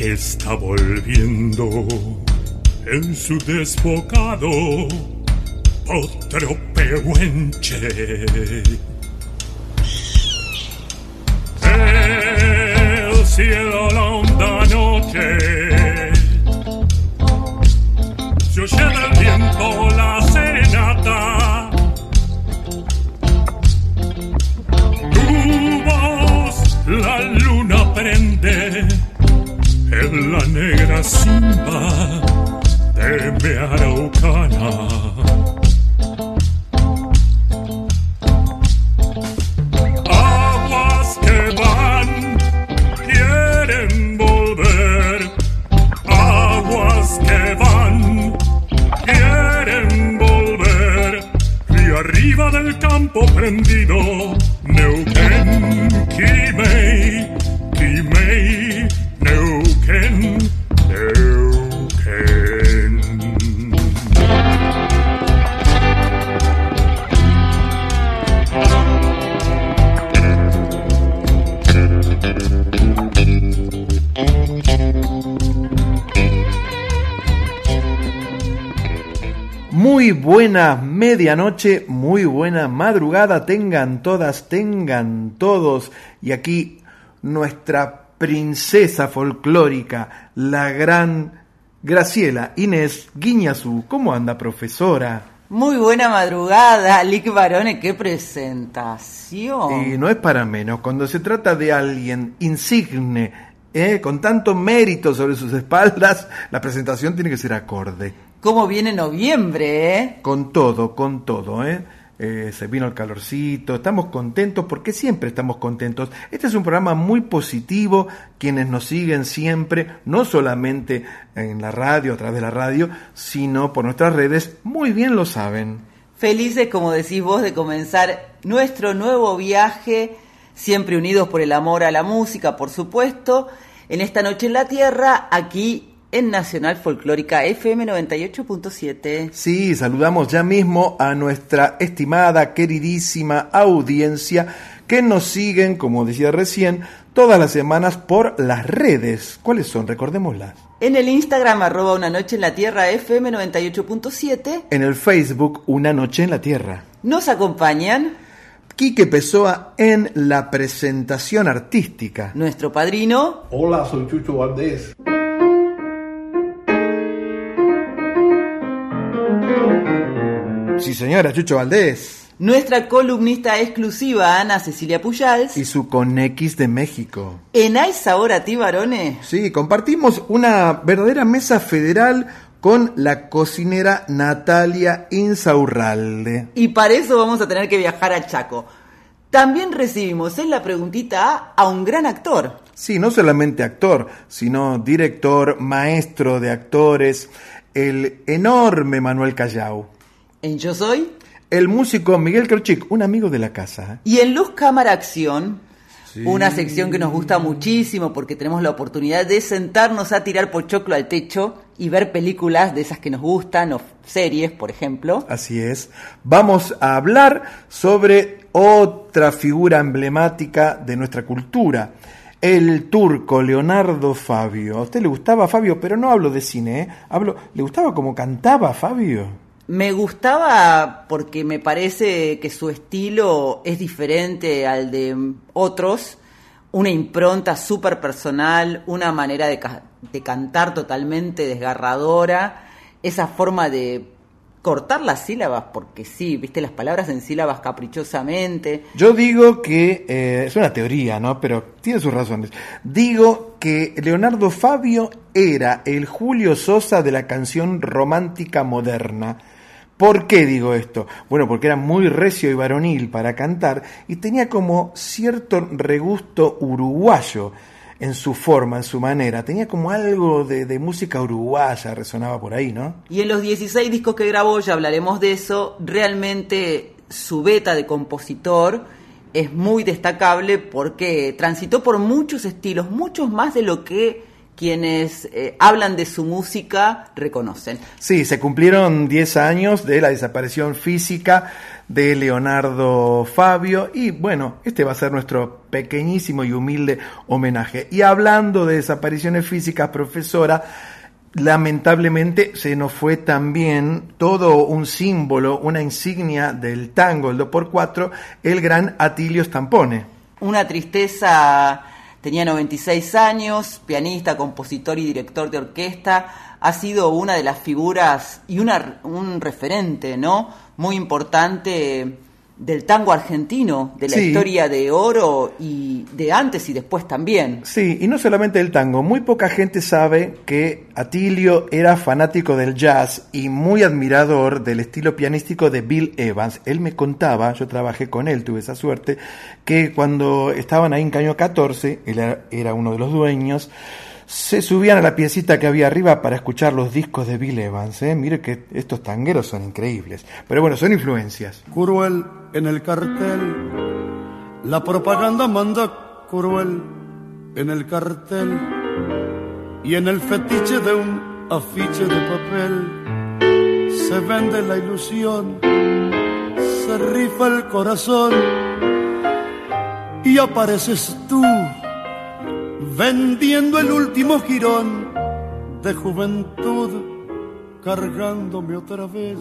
que está volviendo en su desbocado otro pehuenche. El cielo la honda noche se oye del viento la serenata. La negra simba de araucana. Aguas que van, quieren volver. Aguas que van, quieren volver. Y arriba del campo prendido, Neuquén, buena medianoche, muy buena madrugada, tengan todas, tengan todos. Y aquí nuestra princesa folclórica, la gran Graciela Inés Guiñazú. ¿Cómo anda, profesora? Muy buena madrugada, Lick Barone, qué presentación. Y no es para menos, cuando se trata de alguien insigne, ¿eh? con tanto mérito sobre sus espaldas, la presentación tiene que ser acorde. ¿Cómo viene noviembre, eh? Con todo, con todo, ¿eh? Eh, se vino el calorcito, estamos contentos porque siempre estamos contentos. Este es un programa muy positivo, quienes nos siguen siempre, no solamente en la radio, a través de la radio, sino por nuestras redes, muy bien lo saben. Felices, como decís vos, de comenzar nuestro nuevo viaje, siempre unidos por el amor a la música, por supuesto, en esta noche en la Tierra, aquí en Nacional Folclórica FM 98.7. Sí, saludamos ya mismo a nuestra estimada, queridísima audiencia que nos siguen, como decía recién, todas las semanas por las redes. ¿Cuáles son? Recordémoslas. En el Instagram, arroba una noche en la Tierra FM 98.7. En el Facebook, Una Noche en la Tierra. Nos acompañan Quique Pessoa en la presentación artística. nuestro padrino, Hola, soy Chucho Valdés. Sí, señora, Chucho Valdés. nuestra columnista exclusiva, Ana Cecilia Pujals. Y su Conex de México. En Ais ahora, ti varones. Sí, compartimos una verdadera mesa federal con la cocinera Natalia Insaurralde. Y para eso vamos a tener que viajar a Chaco. También recibimos en la preguntita A a un gran actor. Sí, no solamente actor, sino director, maestro de actores, el enorme Manuel Callao. En Yo Soy. El músico Miguel Krochik, un amigo de la casa. Y en Luz Cámara Acción. Una sección que nos gusta muchísimo porque tenemos la oportunidad de sentarnos a tirar pochoclo al techo y ver películas de esas que nos gustan o series, por ejemplo. Así es. Vamos a hablar sobre otra figura emblemática de nuestra cultura. El turco Leonardo Fabio. A usted le gustaba Fabio, pero no hablo de cine, ¿eh? Hablo, ¿le gustaba cómo cantaba Fabio? Me gustaba porque me parece que su estilo es diferente al de otros, una impronta súper personal, una manera de, cantar totalmente desgarradora, esa forma de cortar las sílabas, porque sí, viste las palabras en sílabas caprichosamente. Yo digo que, eh, es una teoría, ¿no? Pero tiene sus razones. Digo que Leonardo Fabio era el Julio Sosa de la canción romántica moderna. ¿Por qué digo esto? Bueno, porque era muy recio y varonil para cantar y tenía como cierto regusto uruguayo en su forma, en su manera. Tenía como algo de, música uruguaya, resonaba por ahí, ¿no? Y en los 16 discos que grabó, ya hablaremos de eso, realmente su beta de compositor es muy destacable porque transitó por muchos estilos, muchos más de lo que quienes eh, hablan de su música reconocen. Sí, se cumplieron 10 años de la desaparición física de Leonardo Fabio y bueno, este va a ser nuestro pequeñísimo y humilde homenaje. Y hablando de desapariciones físicas, profesora, lamentablemente se nos fue también todo un símbolo, una insignia del tango, el 2x4, el gran Atilio Stampone. Una tristeza, tenía 96 años, pianista, compositor y director de orquesta, ha sido una de las figuras y una, un referente, ¿no? muy importante del tango argentino, de la historia de oro y de antes y después también. Sí, y no solamente del tango, muy poca gente sabe que Atilio era fanático del jazz y muy admirador del estilo pianístico de Bill Evans. Él me contaba, yo trabajé con él, tuve esa suerte, que cuando estaban ahí en Caño 14, él era uno de los dueños, se subían a la piecita que había arriba para escuchar los discos de Bill Evans. ¿eh? Mire que estos tangueros son increíbles. Pero bueno, son influencias. Cruel en el cartel, la propaganda manda cruel en el cartel y en el fetiche de un afiche de papel se vende la ilusión, se rifa el corazón y apareces tú vendiendo el último girón de juventud, cargándome otra vez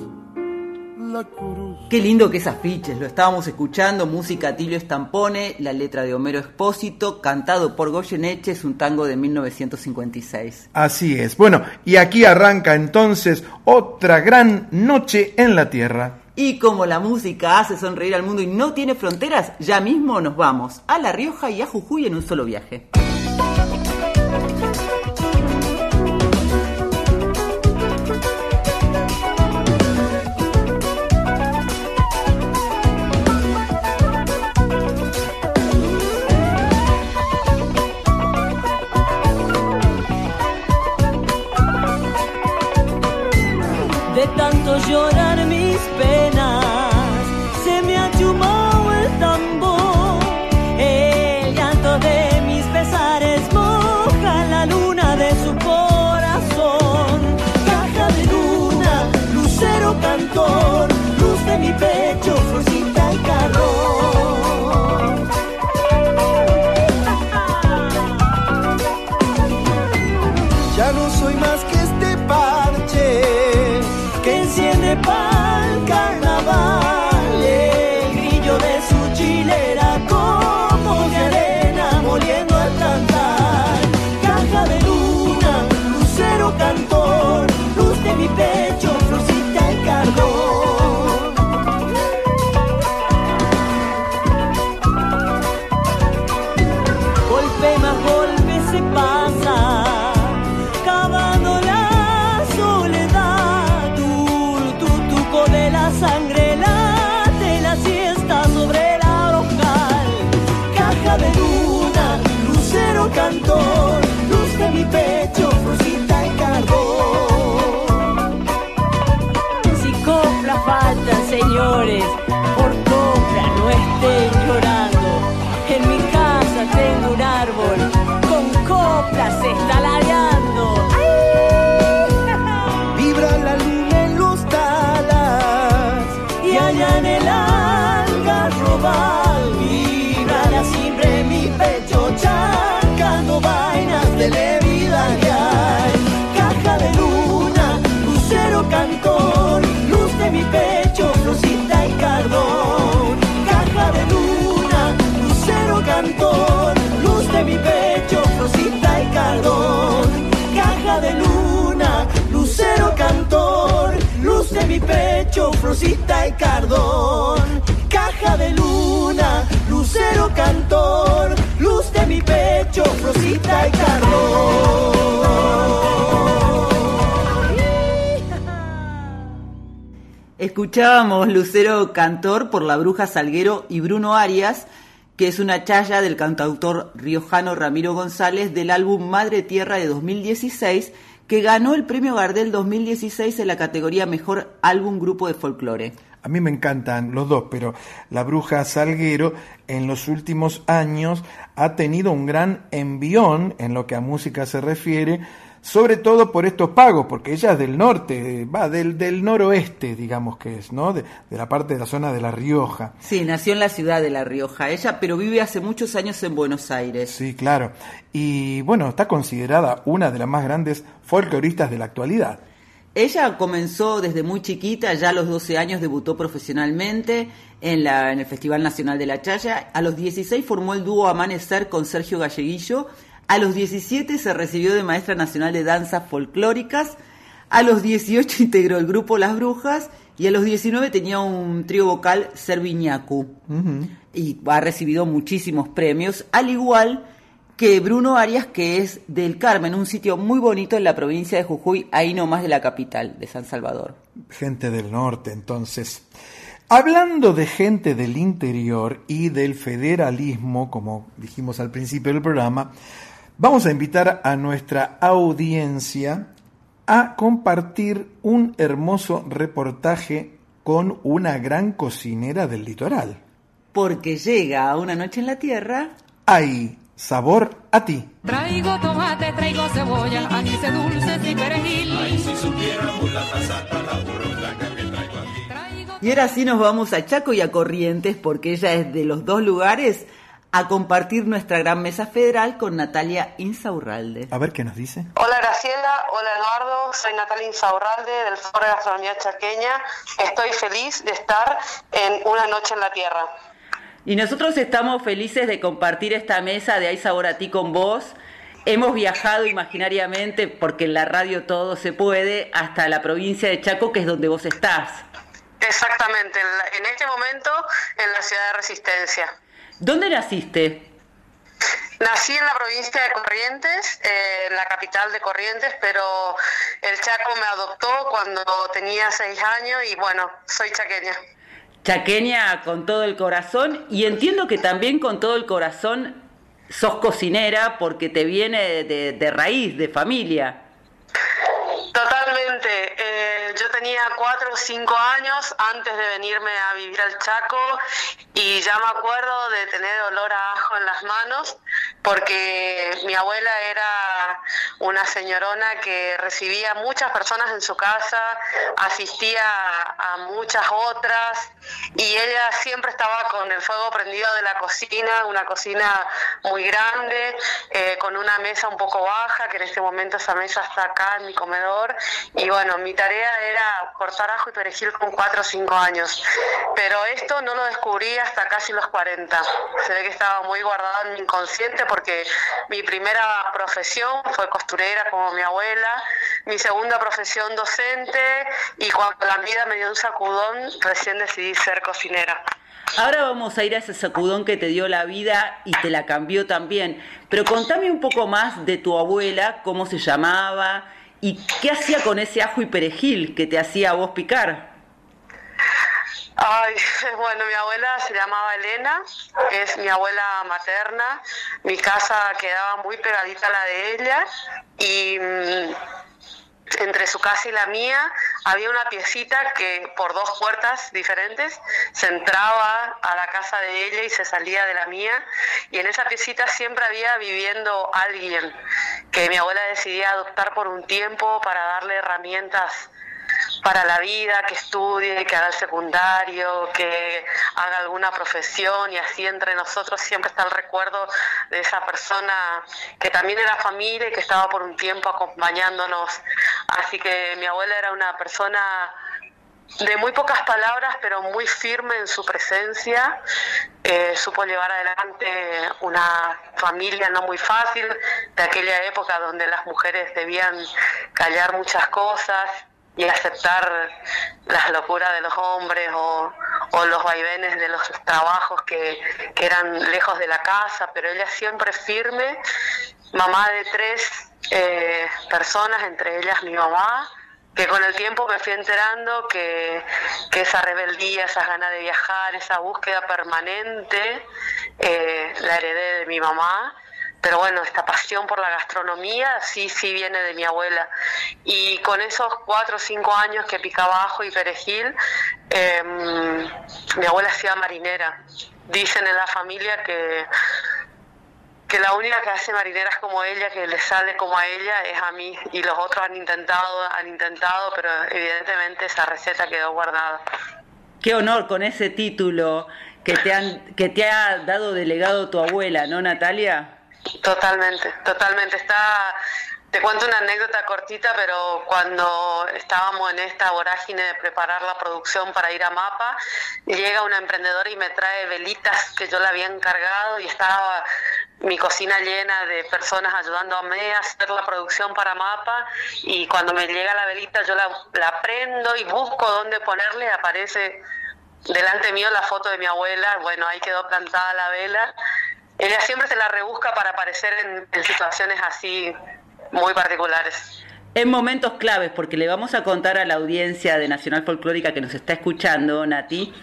la cruz. Qué lindo que es afiches, lo estábamos escuchando, música Tilio Estampone, la letra de Homero Expósito, cantado por Goyeneche, es un tango de 1956. Así es, bueno, y aquí arranca entonces otra gran noche en la Tierra. Y como la música hace sonreír al mundo y no tiene fronteras, ya mismo nos vamos a La Rioja y a Jujuy en un solo viaje. Llorar mis penas, pecho, y cardón. Caja de luna, lucero cantor, luz de mi pecho, frosita y cardón. Escuchábamos Lucero Cantor por la Bruja Salguero y Bruno Arias, que es una chaya del cantautor riojano Ramiro González del álbum Madre Tierra de 2016, que ganó el premio Gardel 2016 en la categoría Mejor Álbum Grupo de Folclore. A mí me encantan los dos, pero la bruja Salguero en los últimos años ha tenido un gran envión en lo que a música se refiere, sobre todo por estos pagos, porque ella es del norte, va del, del noroeste, digamos que es, ¿no? De, de, la parte de la zona de La Rioja. Sí, nació en la ciudad de La Rioja, ella, pero vive hace muchos años en Buenos Aires. Sí, claro. Y bueno, está considerada una de las más grandes folcloristas de la actualidad. Ella comenzó desde muy chiquita, ya a los 12 años debutó profesionalmente en, la, en el Festival Nacional de la Chaya. A los 16 formó el dúo Amanecer con Sergio Galleguillo. A los 17 se recibió de maestra nacional de danzas folclóricas. A los 18 integró el grupo Las Brujas. Y a los 19 tenía un trío vocal Serviñacu. Uh -huh. Y ha recibido muchísimos premios, al igual que Bruno Arias, que es del Carmen, un sitio muy bonito en la provincia de Jujuy, ahí nomás de la capital, de San Salvador. Gente del norte, entonces. Hablando de gente del interior y del federalismo, como dijimos al principio del programa, vamos a invitar a nuestra audiencia a compartir un hermoso reportaje con una gran cocinera del litoral. Porque llega a una noche en la tierra. Hay sabor a ti. Traigo tomate, traigo cebolla, anís dulces y perejil. Ay, si supiéramos la pasata, la burrota que traigo aquí. Y ahora sí nos vamos a Chaco y a Corrientes, porque ella es de los dos lugares, a compartir nuestra gran mesa federal con Natalia Insaurralde. A ver qué nos dice. Hola Graciela, hola Eduardo, soy Natalia Insaurralde del Foro de Gastronomía Chaqueña. Estoy feliz de estar en Una Noche en la Tierra. Y nosotros estamos felices de compartir esta mesa de Hay Sabor a Ti con vos. Hemos viajado imaginariamente, porque en la radio todo se puede, hasta la provincia de Chaco, que es donde vos estás. Exactamente, en este momento en la ciudad de Resistencia. ¿Dónde naciste? Nací en la provincia de Corrientes, eh, en la capital de Corrientes, pero el Chaco me adoptó cuando tenía seis años y bueno, soy chaqueña chaqueña con todo el corazón y entiendo que también con todo el corazón sos cocinera porque te viene de, de, de raíz, de familia. Totalmente. Eh, yo tenía cuatro o cinco años antes de venirme a vivir al Chaco y ya me acuerdo de tener olor a ajo en las manos porque mi abuela era una señorona que recibía muchas personas en su casa, asistía a, muchas otras y ella siempre estaba con el fuego prendido de la cocina, una cocina muy grande, eh, con una mesa un poco baja, que en este momento esa mesa está acá en mi comedor y bueno, mi tarea era cortar ajo y perejil con 4 o 5 años, pero esto no lo descubrí hasta casi los 40. Se ve que estaba muy guardado en mi inconsciente porque mi primera profesión fue costurera como mi abuela, mi segunda profesión docente y cuando la vida me dio un sacudón recién decidí ser cocinera. Ahora vamos a ir a ese sacudón que te dio la vida y te la cambió también. Pero contame un poco más de tu abuela, cómo se llamaba y qué hacía con ese ajo y perejil que te hacía a vos picar. Ay, bueno, mi abuela se llamaba Elena, es mi abuela materna. Mi casa quedaba muy pegadita a la de ella y entre su casa y la mía había una piecita que por dos puertas diferentes se entraba a la casa de ella y se salía de la mía y en esa piecita siempre había viviendo alguien que mi abuela decidía adoptar por un tiempo para darle herramientas para la vida, que estudie, que haga el secundario, que haga alguna profesión y así entre nosotros siempre está el recuerdo de esa persona que también era familia y que estaba por un tiempo acompañándonos. Así que mi abuela era una persona de muy pocas palabras, pero muy firme en su presencia. Eh, supo llevar adelante una familia no muy fácil de aquella época donde las mujeres debían callar muchas cosas y aceptar las locuras de los hombres o, los vaivenes de los trabajos que, eran lejos de la casa, pero ella siempre firme, mamá de tres eh, personas, entre ellas mi mamá, que con el tiempo me fui enterando que, esa rebeldía, esas ganas de viajar, esa búsqueda permanente, eh, la heredé de mi mamá pero bueno, esta pasión por la gastronomía sí, sí viene de mi abuela. Y con esos cuatro o cinco años que picaba ajo y perejil, em, mi abuela hacía marinera. Dicen en la familia que, que la única que hace marineras como ella, que le sale como a ella, es a mí. Y los otros han intentado, han intentado, pero evidentemente esa receta quedó guardada. Qué honor con ese título que te, han, que te ha dado delegado tu abuela, ¿no, Natalia? Totalmente, totalmente. Está, te cuento una anécdota cortita, pero cuando estábamos en esta vorágine de preparar la producción para ir a Mapa, llega una emprendedora y me trae velitas que yo le había encargado y estaba mi cocina llena de personas ayudándome a hacer la producción para Mapa. Y cuando me llega la velita yo la, prendo y busco dónde ponerle, aparece delante mío la foto de mi abuela, bueno, ahí quedó plantada la vela. Ella siempre se la rebusca para aparecer en, situaciones así muy particulares. En momentos claves, porque le vamos a contar a la audiencia de Nacional Folclórica que nos está escuchando, Nati,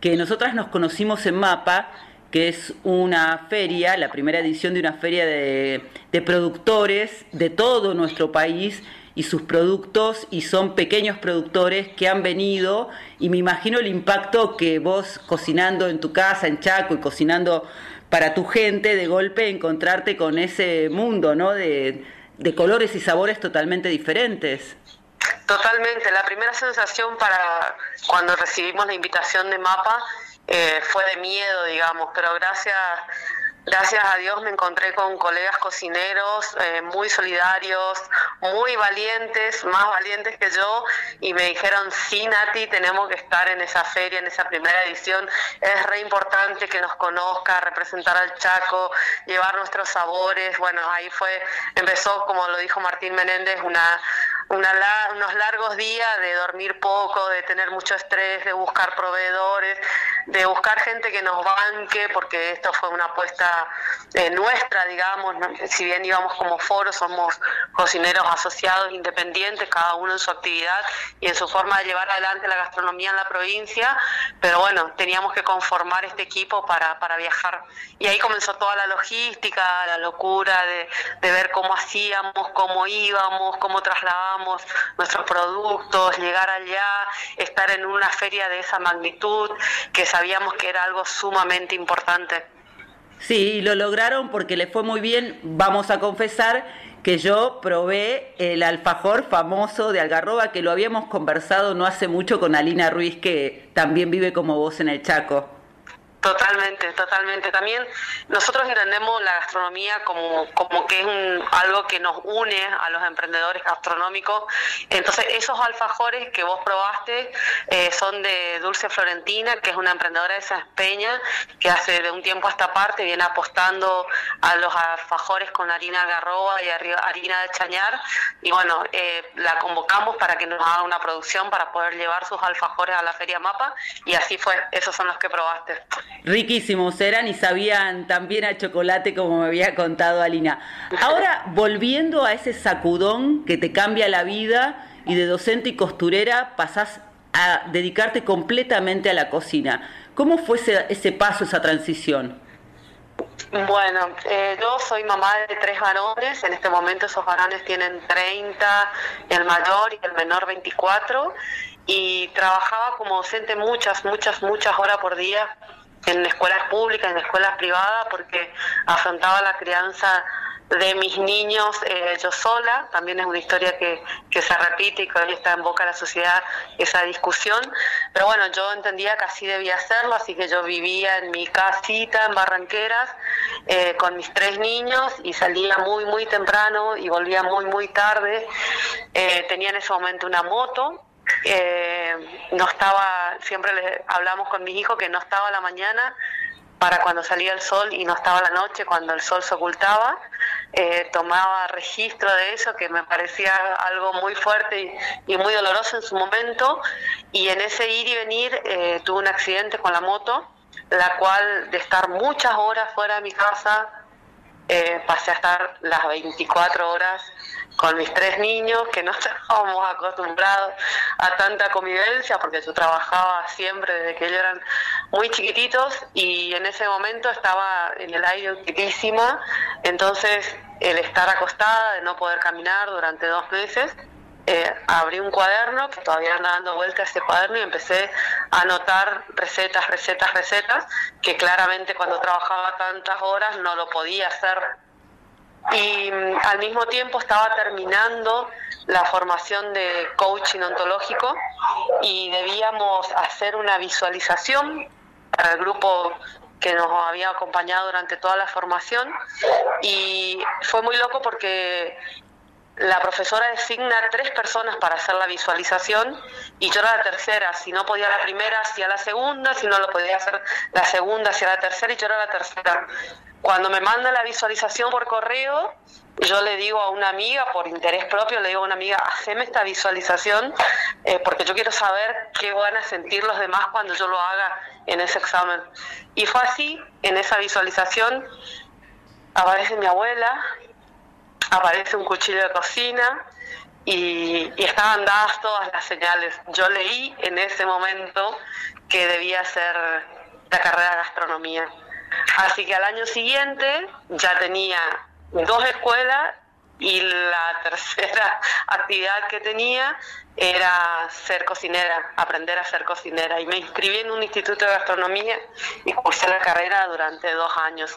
que nosotras nos conocimos en Mapa, que es una feria, la primera edición de una feria de, productores de todo nuestro país y sus productos y son pequeños productores que han venido y me imagino el impacto que vos cocinando en tu casa en Chaco y cocinando para tu gente de golpe encontrarte con ese mundo, ¿no? Colores y sabores totalmente diferentes. Totalmente. La primera sensación para cuando recibimos la invitación de Mapa eh, fue de miedo, digamos, pero gracias Gracias a Dios me encontré con colegas cocineros eh, muy solidarios, muy valientes, más valientes que yo, y me dijeron, sí, Nati, tenemos que estar en esa feria, en esa primera edición. Es re importante que nos conozca, representar al Chaco, llevar nuestros sabores. Bueno, ahí fue, empezó, como lo dijo Martín Menéndez, una unos largos días de dormir poco, de tener mucho estrés, de buscar proveedores, de buscar gente que nos banque, porque esto fue una apuesta eh, nuestra, digamos, si bien íbamos como foro, somos cocineros asociados independientes, cada uno en su actividad y en su forma de llevar adelante la gastronomía en la provincia, pero bueno, teníamos que conformar este equipo para, para viajar. Y ahí comenzó toda la logística, la locura de, de ver cómo hacíamos, cómo íbamos, cómo trasladábamos nuestros productos, llegar allá, estar en una feria de esa magnitud, que sabíamos que era algo sumamente importante. Sí, lo lograron porque le fue muy bien, vamos a confesar que yo probé el alfajor famoso de Algarroba, que lo habíamos conversado no hace mucho con Alina Ruiz, que también vive como vos en el Chaco. Totalmente, totalmente. También nosotros entendemos la gastronomía como, como que es algo que nos une a los emprendedores gastronómicos. Entonces, esos alfajores que vos probaste eh, son de Dulce Florentina, que es una emprendedora de San Peña, que hace de un tiempo a esta parte viene apostando a los alfajores con harina garroba y harina de chañar. Y bueno, eh, la convocamos para que nos haga una producción para poder llevar sus alfajores a la Feria Mapa. Y así fue, esos son los que probaste. Riquísimos eran y sabían también a chocolate como me había contado Alina. Ahora, volviendo a ese sacudón que te cambia la vida y de docente y costurera pasás a dedicarte completamente a la cocina. ¿Cómo fue ese, paso, esa transición? Bueno, eh, yo soy mamá de tres varones, en este momento esos varones tienen 30, el mayor y el menor 24, y trabajaba como docente muchas, muchas, muchas horas por día en escuelas públicas, en escuelas privadas, porque afrontaba la crianza de mis niños eh, yo sola, también es una historia que, que se repite y que hoy está en boca de la sociedad esa discusión, pero bueno, yo entendía que así debía hacerlo, así que yo vivía en mi casita en Barranqueras eh, con mis tres niños y salía muy, muy temprano y volvía muy, muy tarde, eh, tenía en ese momento una moto, eh, no estaba, siempre le hablamos con mis hijos que no estaba la mañana para cuando salía el sol y no estaba la noche cuando el sol se ocultaba. eh, tomaba registro de eso, que me parecía algo muy fuerte y, muy doloroso en su momento. Y en ese ir y venir eh, tuve un accidente con la moto, la cual de estar muchas horas fuera de mi casa, eh, pasé a estar las 24 horas con mis tres niños, que no estábamos acostumbrados a tanta convivencia, porque yo trabajaba siempre desde que ellos eran muy chiquititos y en ese momento estaba en el aire quietísima, entonces el estar acostada, de no poder caminar durante dos meses, eh, abrí un cuaderno que todavía anda dando vuelta a ese cuaderno y empecé a anotar recetas, recetas, recetas, que claramente cuando trabajaba tantas horas no lo podía hacer y mm, al mismo tiempo estaba terminando la formación de coaching ontológico y debíamos hacer una visualización para el grupo que nos había acompañado durante toda la formación y fue muy loco porque la profesora designa tres personas para hacer la visualización y yo era la tercera. Si no podía la primera, hacía la segunda. Si no lo podía hacer la segunda, hacía la tercera y yo era la tercera. Cuando me manda la visualización por correo, yo le digo a una amiga, por interés propio, le digo a una amiga, haceme esta visualización eh, porque yo quiero saber qué van a sentir los demás cuando yo lo haga en ese examen. Y fue así, en esa visualización aparece mi abuela, aparece un cuchillo de cocina y, y estaban dadas todas las señales. Yo leí en ese momento que debía ser la carrera de gastronomía. Así que al año siguiente ya tenía dos escuelas y la tercera actividad que tenía era ser cocinera, aprender a ser cocinera. Y me inscribí en un instituto de gastronomía y cursé la carrera durante dos años.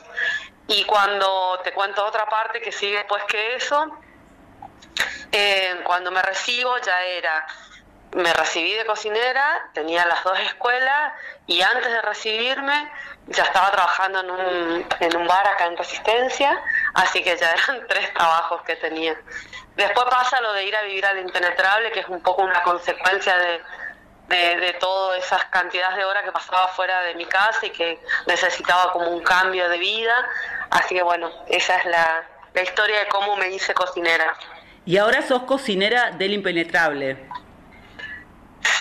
Y cuando te cuento otra parte que sigue después que eso, eh, cuando me recibo ya era me recibí de cocinera, tenía las dos escuelas y antes de recibirme ya estaba trabajando en un, en un bar acá en Resistencia, así que ya eran tres trabajos que tenía. Después pasa lo de ir a vivir al impenetrable, que es un poco una consecuencia de, de, todas esas cantidades de horas que pasaba fuera de mi casa y que necesitaba como un cambio de vida. Así que bueno, esa es la, la historia de cómo me hice cocinera. Y ahora sos cocinera del impenetrable.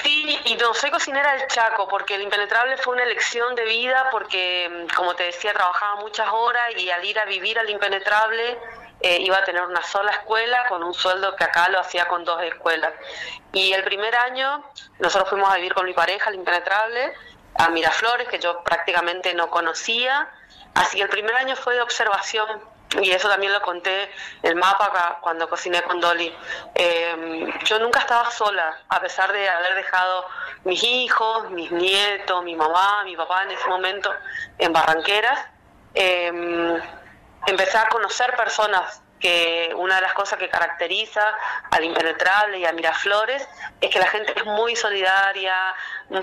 Sí, y no soy cocinera del Chaco, porque el impenetrable fue una elección de vida, porque, mm, como te decía, trabajaba muchas horas y al ir a vivir al impenetrable eh, iba a tener una sola escuela con un sueldo que acá lo hacía con dos escuelas. Y el primer año nosotros fuimos a vivir con mi pareja al impenetrable, a Miraflores, que yo prácticamente no conocía, así que el primer año fue de observación y eso también lo conté el mapa cuando cociné con Dolly. Eh, yo nunca estaba sola, a pesar de haber dejado mis hijos, mis nietos, mi mamá, mi papá en ese momento en Barranqueras. Eh, empecé a conocer personas que una de las cosas que caracteriza al Impenetrable y a Miraflores es que la gente es muy solidaria,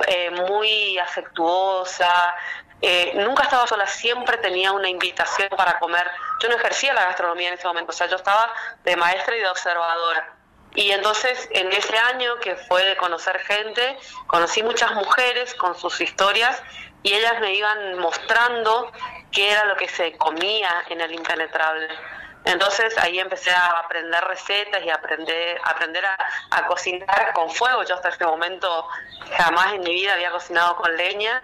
eh, muy afectuosa, eh, nunca estaba sola, siempre tenía una invitación para comer. Yo no ejercía la gastronomía en ese momento, o sea, yo estaba de maestra y de observadora. Y entonces en ese año que fue de conocer gente, conocí muchas mujeres con sus historias y ellas me iban mostrando qué era lo que se comía en el impenetrable. Entonces ahí empecé a aprender recetas y aprender, aprender a, a, cocinar con fuego. Yo hasta ese momento jamás en mi vida había cocinado con leña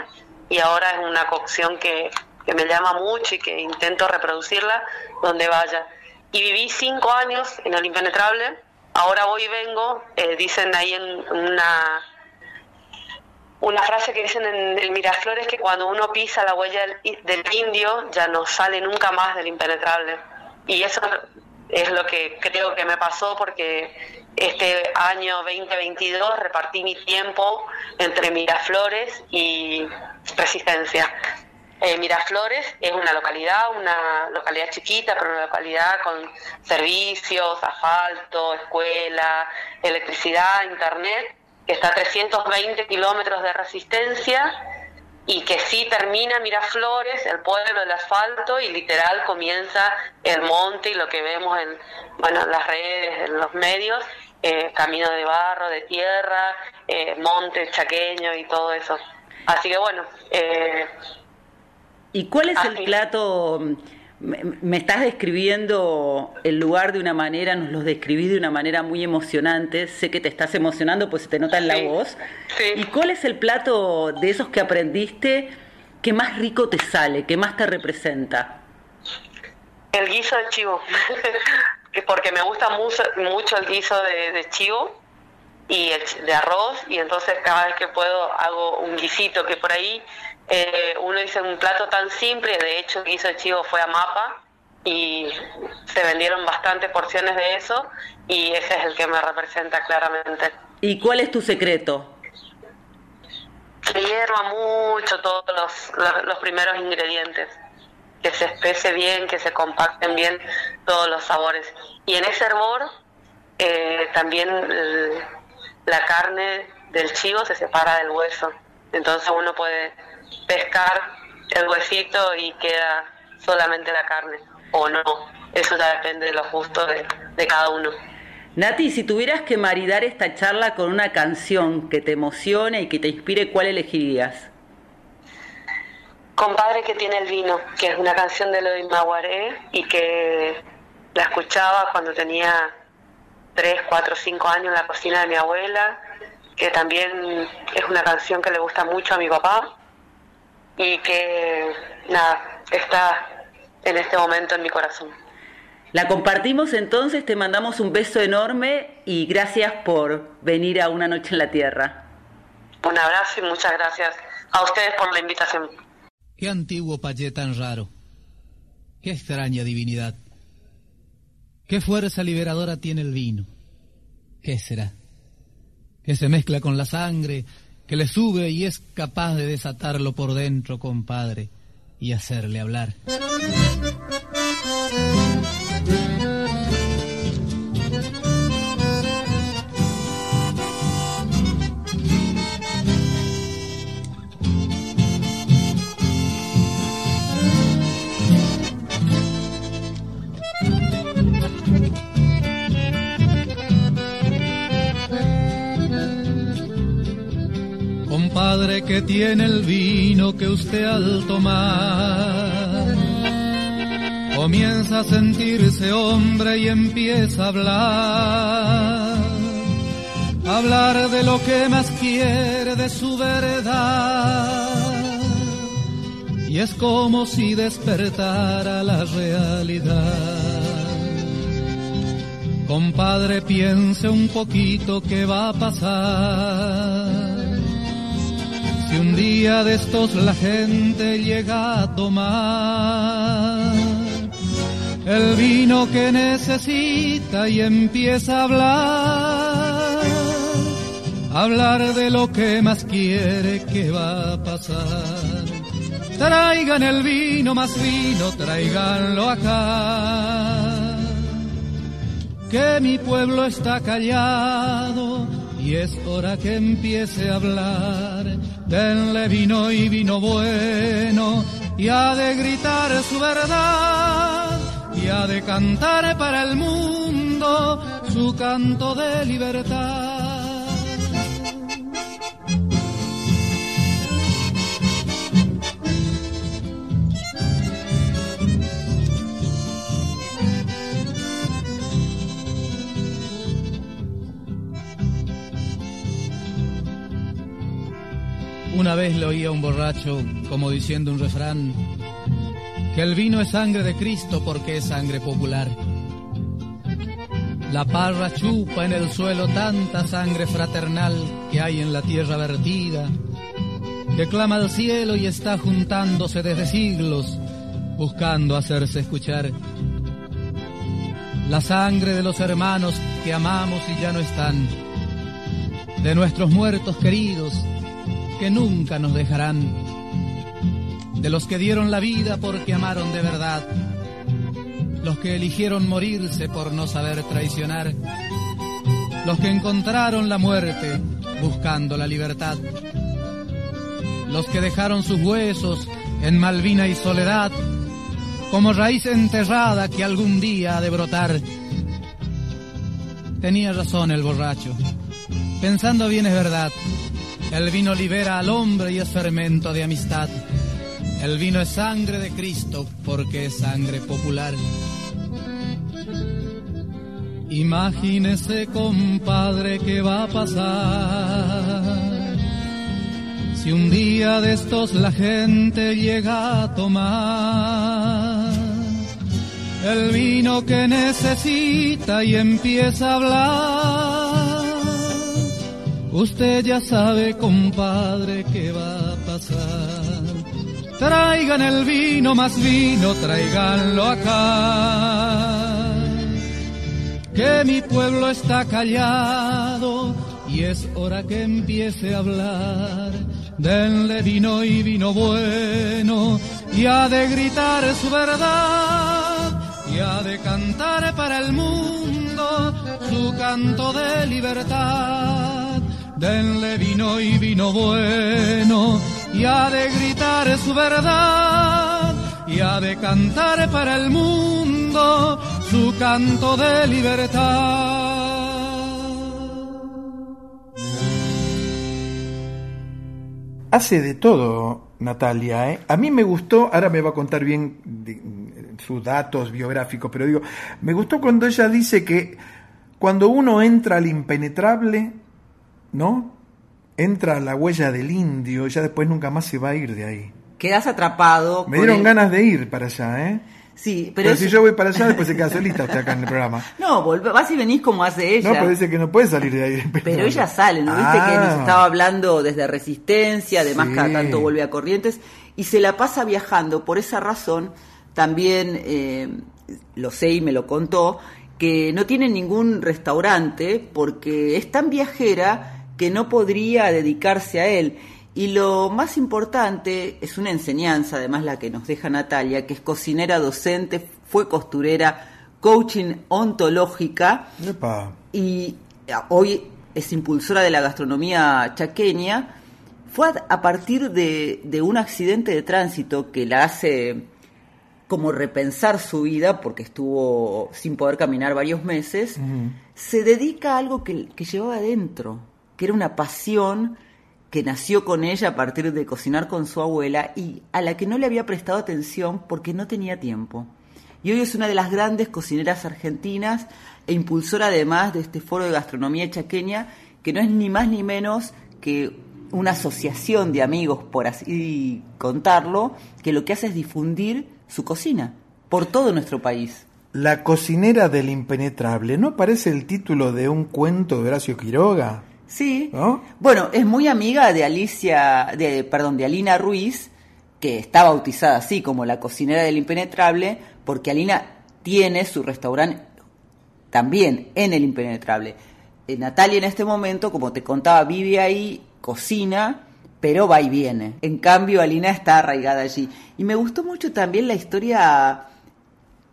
y ahora es una cocción que, me llama mucho y que intento reproducirla donde vaya. Y viví cinco años en el impenetrable, ahora voy y vengo, eh, dicen ahí en una, una frase que dicen en el Miraflores que cuando uno pisa la huella del, indio ya no sale nunca más del impenetrable. Y eso es lo que creo que me pasó porque este año 2022 repartí mi tiempo entre Miraflores y Resistencia. Eh, Miraflores es una localidad, una localidad chiquita, pero una localidad con servicios, asfalto, escuela, electricidad, internet, que está a 320 kilómetros de resistencia y que sí termina Miraflores, el pueblo del asfalto, y literal comienza el monte y lo que vemos en, bueno, las redes, en los medios, eh, camino de barro, de tierra, eh, monte chaqueño y todo eso. Así que bueno. Eh, ¿Y cuál es el plato me, estás describiendo el lugar de una manera, nos lo describís de una manera muy emocionante. Sé que te estás emocionando, pues se te nota en la voz. ¿Y cuál es el plato de esos que aprendiste que más rico te sale, que más te representa? El guiso de chivo. Porque me gusta mucho, mucho el guiso de, chivo y el, de arroz, y entonces cada vez que puedo hago un guisito que por ahí eh, uno dice un plato tan simple, de hecho el guiso de chivo fue a mapa y se vendieron bastantes porciones de eso y ese es el que me representa claramente. ¿Y cuál es tu secreto? Que hierva mucho todos los, los, primeros ingredientes, que se espese bien, que se compacten bien todos los sabores. Y en ese hervor eh, también la carne del chivo se separa del hueso, entonces uno puede pescar el huesito y queda solamente la carne, o no. Eso ya depende de los gustos de, cada uno. Nati, si tuvieras que maridar esta charla con una canción que te emocione y que te inspire, ¿cuál elegirías? Compadre que tiene el vino, que es una canción de Lodi Maguaré y que la escuchaba cuando tenía 3, 4, 5 años en la cocina de mi abuela, que también es una canción que le gusta mucho a mi papá y que nada, está en este momento en mi corazón. La compartimos entonces, te mandamos un beso enorme y gracias por venir a Una Noche en la Tierra. Un abrazo y muchas gracias a ustedes por la invitación. Qué antiguo payé tan raro. Qué extraña divinidad. Qué fuerza liberadora tiene el vino. ¿Qué será? Que se mezcla con la sangre, que le sube y es capaz de desatarlo por dentro, compadre, y hacerle hablar. Padre que tiene el vino que usted al tomar comienza a sentirse hombre y empieza a hablar, hablar de lo que más quiere, de su verdad. Y es como si despertara la realidad. Compadre, piense un poquito qué va a pasar si un día de estos la gente llega a tomar el vino que necesita y empieza a hablar, hablar de lo que más quiere que va a pasar. Traigan el vino, más vino, traiganlo acá. Que mi pueblo está callado y es hora que empiece a hablar denle vino y vino bueno, y ha de gritar su verdad, y ha de cantar para el mundo su canto de libertad. Una vez le oía un borracho como diciendo un refrán, que el vino es sangre de Cristo porque es sangre popular. La parra chupa en el suelo tanta sangre fraternal que hay en la tierra vertida, que clama al cielo y está juntándose desde siglos, buscando hacerse escuchar. La sangre de los hermanos que amamos y ya no están, de nuestros muertos queridos, que nunca nos dejarán, de los que dieron la vida porque amaron de verdad, los que eligieron morirse por no saber traicionar, los que encontraron la muerte buscando la libertad, los que dejaron sus huesos en Malvina y soledad, como raíz enterrada que algún día ha de brotar. Tenía razón el borracho. Pensando bien es verdad. El vino libera al hombre y es fermento de amistad. El vino es sangre de Cristo porque es sangre popular. Imagínese, compadre, qué va a pasar si un día de estos la gente llega a tomar el vino que necesita y empieza a hablar. Usted ya sabe, compadre, qué va a pasar. Traigan el vino, más vino, tráiganlo acá. Que mi pueblo está callado y es hora que empiece a hablar. Denle vino y vino bueno y ha de gritar su verdad y ha de cantar para el mundo su canto de libertad. Denle vino y vino bueno y ha de gritar su verdad y ha de cantar para el mundo su canto de libertad. Hace de todo, Natalia. ¿eh? A mí me gustó, ahora me va a contar bien de, sus datos biográficos, pero digo, me gustó cuando ella dice que cuando uno entra al impenetrable, ¿no? Entra la huella del indio, ya después nunca más se va a ir de ahí. Quedas atrapado. Me dieron ganas de ir para allá, ¿eh? Sí, pero, pero si yo voy para allá, después se queda solita usted acá en el programa. No, vas y venís como hace ella. No, parece que no puede salir de ahí. Pero ella sale, ¿no? Viste que nos estaba hablando desde Resistencia, además cada tanto vuelve a Corrientes, y se la pasa viajando. Por esa razón, también eh, lo sé y me lo contó, que no tiene ningún restaurante porque es tan viajera que no podría dedicarse a él. Y lo más importante es una enseñanza, además la que nos deja Natalia, que es cocinera docente, fue costurera, coaching ontológica y hoy es impulsora de la gastronomía chaqueña. Fue a partir de, de un accidente de tránsito que la hace como repensar su vida, porque estuvo sin poder caminar varios meses, se dedica a algo que, que llevaba adentro, que era una pasión que nació con ella a partir de cocinar con su abuela y a la que no le había prestado atención porque no tenía tiempo. Y hoy es una de las grandes cocineras argentinas e impulsora además de este foro de gastronomía chaqueña, que no es ni más ni menos que una asociación de amigos, por así contarlo, que lo que hace es difundir su cocina por todo nuestro país. La cocinera del impenetrable, ¿no parece el título de un cuento de Horacio Quiroga? Sí. Bueno, es muy amiga de Alicia, de, perdón, de Alina Ruiz, que está bautizada así como la cocinera del impenetrable, porque Alina tiene su restaurante también en el impenetrable. Eh, Natalia en este momento, como te contaba, vive ahí, cocina, pero va y viene. En cambio, Alina está arraigada allí. Y me gustó mucho también la historia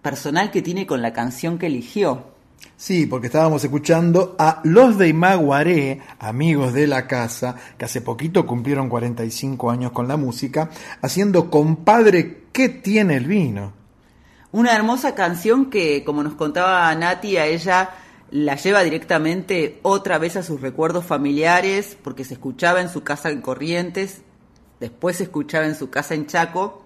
personal que tiene con la canción que eligió. Sí, porque estábamos escuchando a los de Imaguaré, amigos de la casa, que hace poquito cumplieron 45 años con la música, haciendo Compadre, ¿qué tiene el vino? Una hermosa canción que, como nos contaba Nati, a ella la lleva directamente otra vez a sus recuerdos familiares, porque se escuchaba en su casa en Corrientes, después se escuchaba en su casa en Chaco,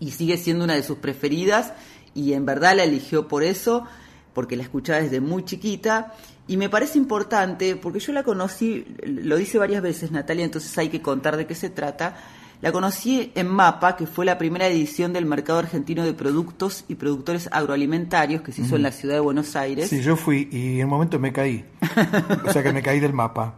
y sigue siendo una de sus preferidas, y en verdad la eligió por eso porque la escuchaba desde muy chiquita y me parece importante porque yo la conocí, lo dice varias veces Natalia, entonces hay que contar de qué se trata. La conocí en MAPA, que fue la primera edición del Mercado Argentino de Productos y Productores Agroalimentarios que se hizo en la ciudad de Buenos Aires. Sí, yo fui y en un momento me caí. o sea que me caí del mapa.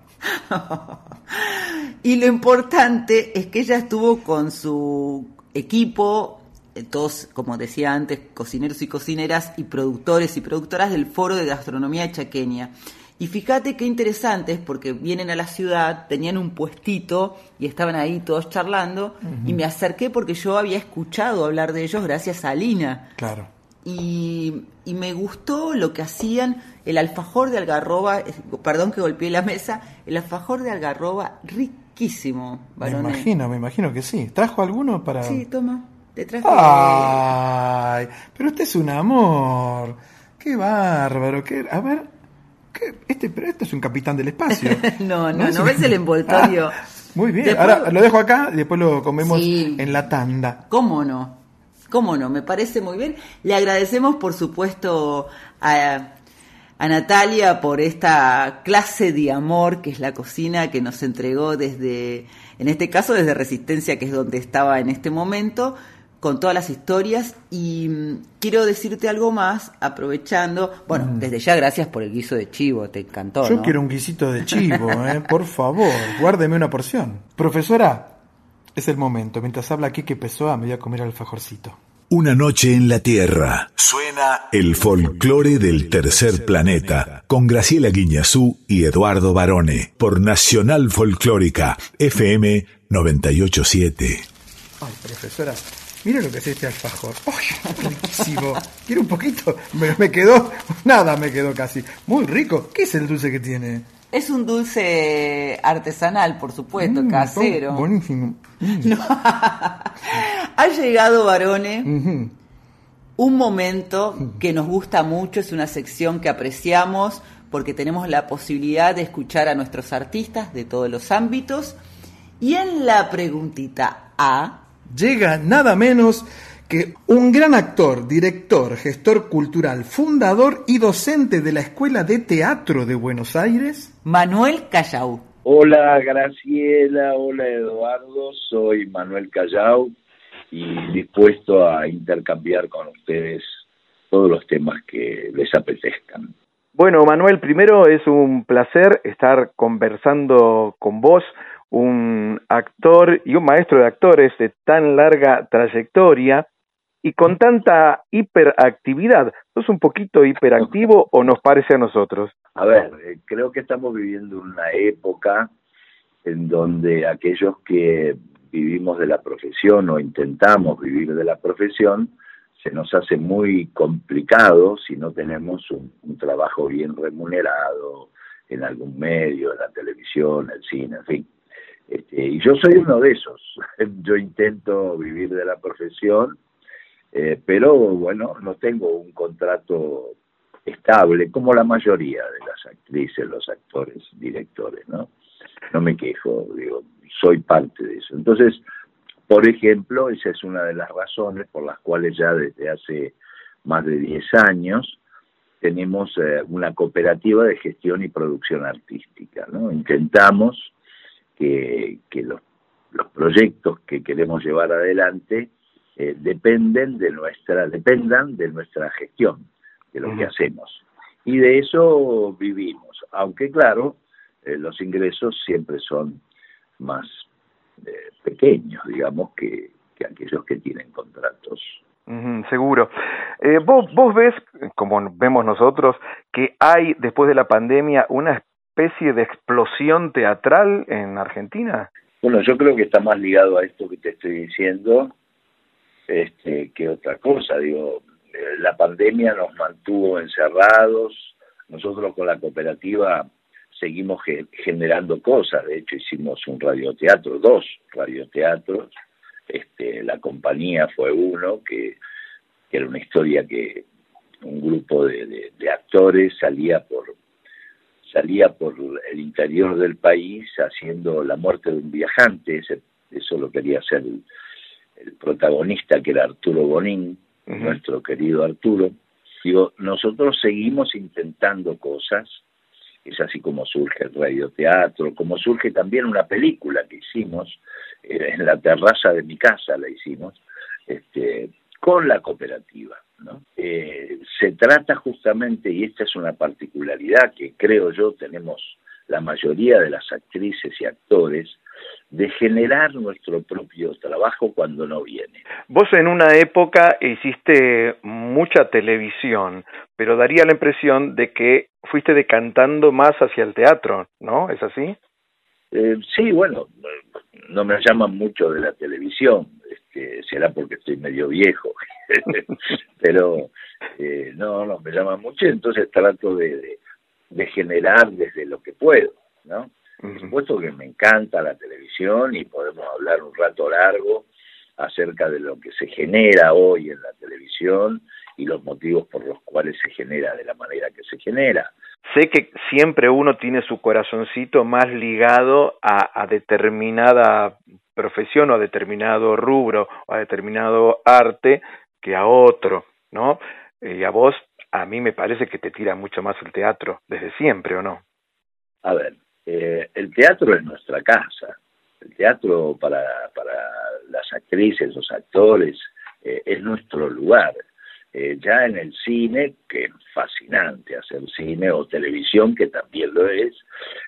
y lo importante es que ella estuvo con su equipo todos, como decía antes, cocineros y cocineras y productores y productoras del Foro de Gastronomía Chaqueña. Y fíjate qué interesante es porque vienen a la ciudad, tenían un puestito y estaban ahí todos charlando y me acerqué porque yo había escuchado hablar de ellos gracias a Alina. Claro. Y, y me gustó lo que hacían, el alfajor de algarroba, perdón que golpeé la mesa, el alfajor de algarroba riquísimo. Me imagino, me imagino que sí. ¿Trajo alguno para...? Sí, toma. Ay, pero usted es un amor. Qué bárbaro. Qué, a ver, ¿qué? este, pero este es un capitán del espacio. no, no, no, ves el envoltorio. Muy bien, ahora lo dejo acá y después lo comemos en la tanda. ¿Cómo no? ¿Cómo no? Me parece muy bien. Le agradecemos, por supuesto, a, a Natalia por esta clase de amor que es la cocina que nos entregó desde, en este caso desde Resistencia, que es donde estaba en este momento, con todas las historias. Y mm, quiero decirte algo más, aprovechando, bueno, Mm. desde ya gracias por el guiso de chivo, te encantó. Yo ¿no? quiero un guisito de chivo, ¿eh? por favor, guárdeme una porción. Profesora, es el momento. Mientras habla aquí que Pessoa, me voy a comer alfajorcito. Una noche en la Tierra. Suena el folclore del tercer planeta con Graciela Guiñazú y Eduardo Barone por Nacional Folclórica FM 987. Ay, profesora, mira lo que es este alfajor. ¡Ay, riquísimo! ¿Quiere un poquito? Me, me quedó, nada me quedó casi. Muy rico. ¿Qué es el dulce que tiene? Es un dulce artesanal, por supuesto, Mm, casero. oh, buenísimo. Mm. Ha llegado, Varone, Ujú. un momento que nos gusta mucho, es una sección que apreciamos porque tenemos la posibilidad de escuchar a nuestros artistas de todos los ámbitos. Y en la preguntita A, Llega nada menos que un gran actor, director, gestor cultural, fundador y docente de la Escuela de Teatro de Buenos Aires, Manuel Callau. Hola Graciela, hola Eduardo, soy Manuel Callao y dispuesto a intercambiar con ustedes todos los temas que les apetezcan. Bueno, Manuel, primero es un placer estar conversando con vos, un actor y un maestro de actores de tan larga trayectoria y con tanta hiperactividad. ¿Sos un poquito hiperactivo o nos parece a nosotros? A ver, eh, creo que estamos viviendo una época en donde aquellos que vivimos de la profesión o intentamos vivir de la profesión, se nos hace muy complicado si no tenemos un, un trabajo bien remunerado en algún medio, en la televisión, el cine, en fin. Este, y yo soy uno de esos. Yo intento vivir de la profesión, eh, pero bueno, no tengo un contrato estable, como la mayoría de las actrices, los actores, directores, ¿no? No me quejo, digo, soy parte de eso. Entonces, por ejemplo, esa es una de las razones por las cuales ya desde hace más de 10 años tenemos eh, una cooperativa de gestión y producción artística, ¿no? Intentamos que, que los, los proyectos que queremos llevar adelante eh, dependen de nuestra, dependan de nuestra gestión, de lo que hacemos. Y de eso vivimos, aunque claro, eh, los ingresos siempre son más eh, pequeños, digamos, que, que aquellos que tienen contratos. Seguro. Eh, vos, vos ves, como vemos nosotros, que hay después de la pandemia una especie de explosión teatral en Argentina. Bueno, yo creo que está más ligado a esto que te estoy diciendo este, que otra cosa. Digo, eh, la pandemia nos mantuvo encerrados. Nosotros con la cooperativa seguimos ge- generando cosas. De hecho, hicimos un radioteatro, dos radioteatros. Este, la compañía fue uno que, era una historia que un grupo de actores salía por salía por el interior del país haciendo la muerte de un viajante, ese- eso lo quería hacer el, el protagonista que era Arturo Bonín, nuestro querido Arturo. Digo, nosotros seguimos intentando cosas, es así como surge el radioteatro, como surge también una película que hicimos, eh, en la terraza de mi casa la hicimos, este, con la cooperativa. ¿no? Eh, se trata justamente, y esta es una particularidad que creo yo tenemos la mayoría de las actrices y actores, de generar nuestro propio trabajo cuando no viene. Vos en una época hiciste mucha televisión, pero daría la impresión de que fuiste decantando más hacia el teatro, ¿no? ¿Es así? Eh, sí, bueno, no me llaman mucho de la televisión, este, será porque estoy medio viejo, pero eh, no, no me llaman mucho, entonces trato de, de, de generar desde lo que puedo, ¿no? Por supuesto que me encanta la televisión y podemos hablar un rato largo acerca de lo que se genera hoy en la televisión y los motivos por los cuales se genera de la manera que se genera. Sé que siempre uno tiene su corazoncito más ligado a, a determinada profesión o a determinado rubro o a determinado arte que a otro, ¿no? Y a vos, a mí me parece que te tira mucho más el teatro desde siempre, ¿o no? A ver, eh, el teatro es nuestra casa. El teatro para, para las actrices, los actores, eh, es nuestro lugar. Eh, ya en el cine, que es fascinante hacer cine, o televisión, que también lo es,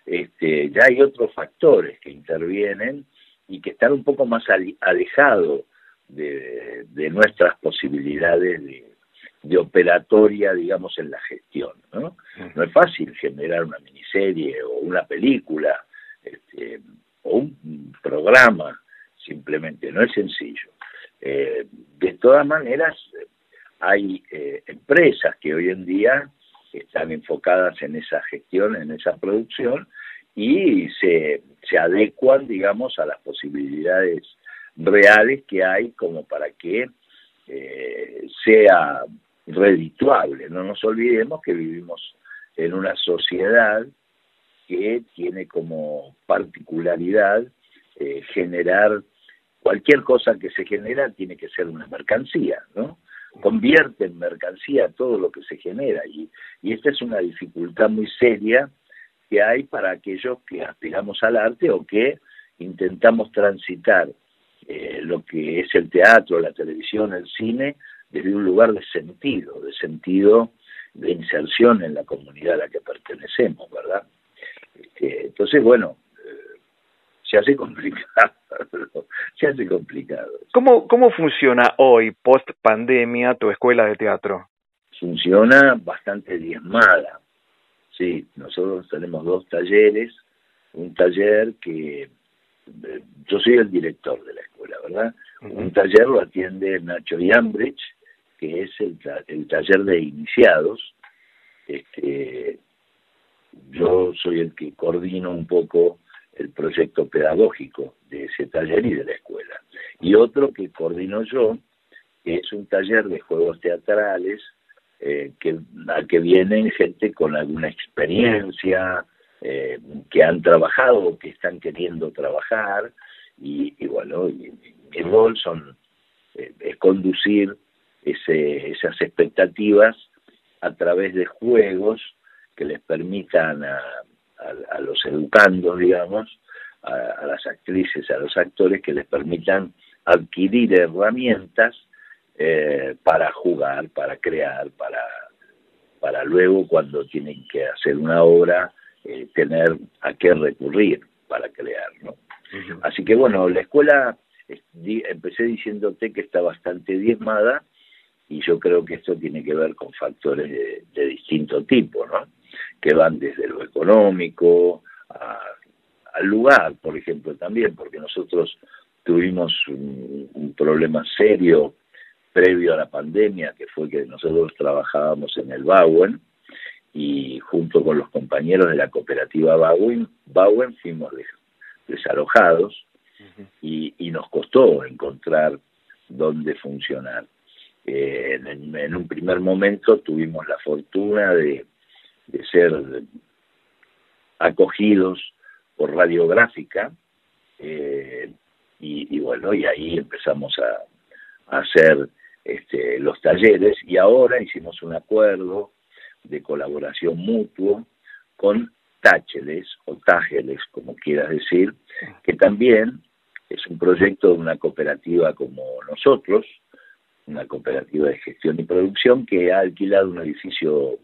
este, ya hay otros factores que intervienen y que están un poco más alejados de, de nuestras posibilidades de, de operatoria, digamos, en la gestión. ¿no? no es fácil generar una miniserie o una película este, o un programa, simplemente, no es sencillo. Eh, de todas maneras, hay eh, empresas que hoy en día están enfocadas en esa gestión, en esa producción, y se, adecuan, digamos, a las posibilidades reales que hay como para que eh, sea redituable. No nos olvidemos que vivimos en una sociedad que tiene como particularidad eh, generar cualquier cosa que se genera tiene que ser una mercancía, ¿no? Convierte en mercancía todo lo que se genera y, y esta es una dificultad muy seria que hay para aquellos que aspiramos al arte o que intentamos transitar eh, lo que es el teatro, la televisión, el cine, desde un lugar de sentido, de sentido de inserción en la comunidad a la que pertenecemos, ¿verdad? Este, entonces, bueno, se hace complicado, se hace complicado. ¿Cómo, ¿Cómo funciona hoy, post pandemia, tu escuela de teatro? Funciona bastante diezmada. Sí, nosotros tenemos dos talleres, un taller que eh, yo soy el director de la escuela, ¿verdad? Un taller lo atiende Nacho Yambridge, que es el, el taller de iniciados. Este, yo soy el que coordino un poco el proyecto pedagógico de ese taller y de la escuela. Y otro que coordino yo, que es un taller de juegos teatrales, eh, que, al que vienen gente con alguna experiencia, eh, que han trabajado o que están queriendo trabajar, y, bueno, mi rol son, eh, es conducir ese, esas expectativas a través de juegos que les permitan a, a, los educandos, digamos, a, las actrices, a los actores, que les permitan adquirir herramientas eh, para jugar, para crear, para, para luego cuando tienen que hacer una obra, eh, tener a qué recurrir para crear, ¿no? Así que bueno, la escuela, empecé diciéndote que está bastante diezmada, y yo creo que esto tiene que ver con factores de, distinto tipo, ¿no? Que van desde lo económico al lugar, por ejemplo, también, porque nosotros tuvimos un, problema serio previo a la pandemia, que fue que nosotros trabajábamos en el Bauen y junto con los compañeros de la cooperativa Bauen, Bauen fuimos desalojados y, y nos costó encontrar dónde funcionar. Eh, en, un primer momento tuvimos la fortuna de, ser acogidos por radiográfica eh, y, bueno, y ahí empezamos a, hacer este, los talleres y ahora hicimos un acuerdo de colaboración mutuo con Tácheles o Tágeles, como quieras decir, que también es un proyecto de una cooperativa como nosotros, una cooperativa de gestión y producción que ha alquilado un edificio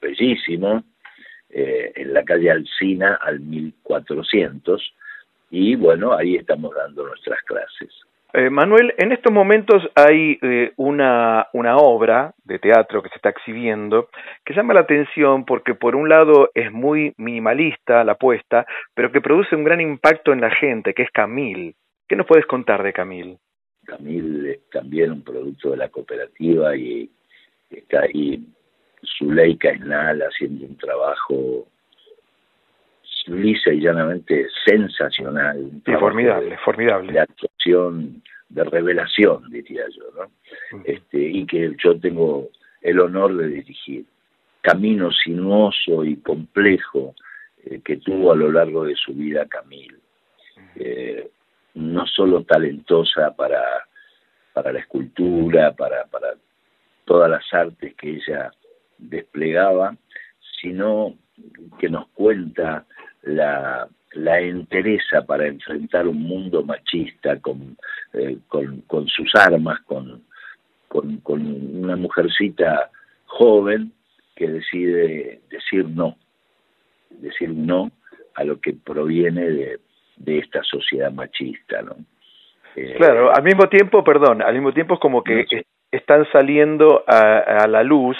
bellísimo eh, en la calle Alcina al 1400 y bueno, ahí estamos dando nuestras clases. Eh, Manuel, en estos momentos hay eh, una, una obra de teatro que se está exhibiendo que llama la atención porque por un lado es muy minimalista la apuesta, pero que produce un gran impacto en la gente, que es Camil. ¿Qué nos puedes contar de Camil? Camil es también un producto de la cooperativa y está ahí Zuleika Esnal haciendo un trabajo lisa y llanamente sensacional. formidable, formidable. De actuación, de revelación, diría yo, ¿no? este, y que yo tengo el honor de dirigir. Camino sinuoso y complejo eh, que tuvo a lo largo de su vida Camil. Eh, no solo talentosa para, para la escultura, para, para todas las artes que ella desplegaba, sino que nos cuenta la, la entereza para enfrentar un mundo machista con, eh, con, con, sus armas, con, con, con una mujercita joven que decide decir no, decir no a lo que proviene de, de esta sociedad machista, ¿no? Eh, claro, al mismo tiempo, perdón, al mismo tiempo es como que están saliendo a, a la luz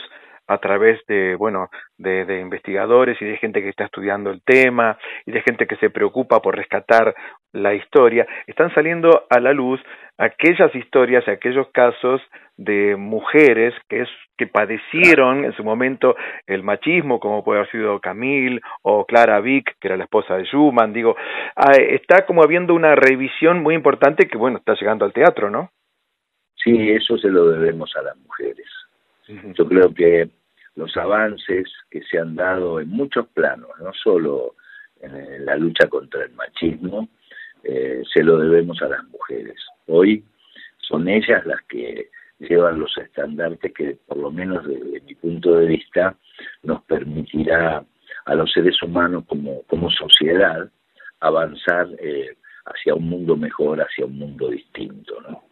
a través de, bueno, de, de, investigadores y de gente que está estudiando el tema y de gente que se preocupa por rescatar la historia, están saliendo a la luz aquellas historias y aquellos casos de mujeres que, es, que padecieron en su momento el machismo, como puede haber sido Camille o Clara Vick, que era la esposa de Schumann, digo, ah, está como habiendo una revisión muy importante que, bueno, está llegando al teatro, ¿no? Sí, eso se lo debemos a las mujeres. Yo creo que los avances que se han dado en muchos planos, no solo en, la lucha contra el machismo, eh, se lo debemos a las mujeres. Hoy son ellas las que llevan los estandartes que, por lo menos desde mi punto de vista, nos permitirá a los seres humanos como, sociedad avanzar eh, hacia un mundo mejor, hacia un mundo distinto. ¿no?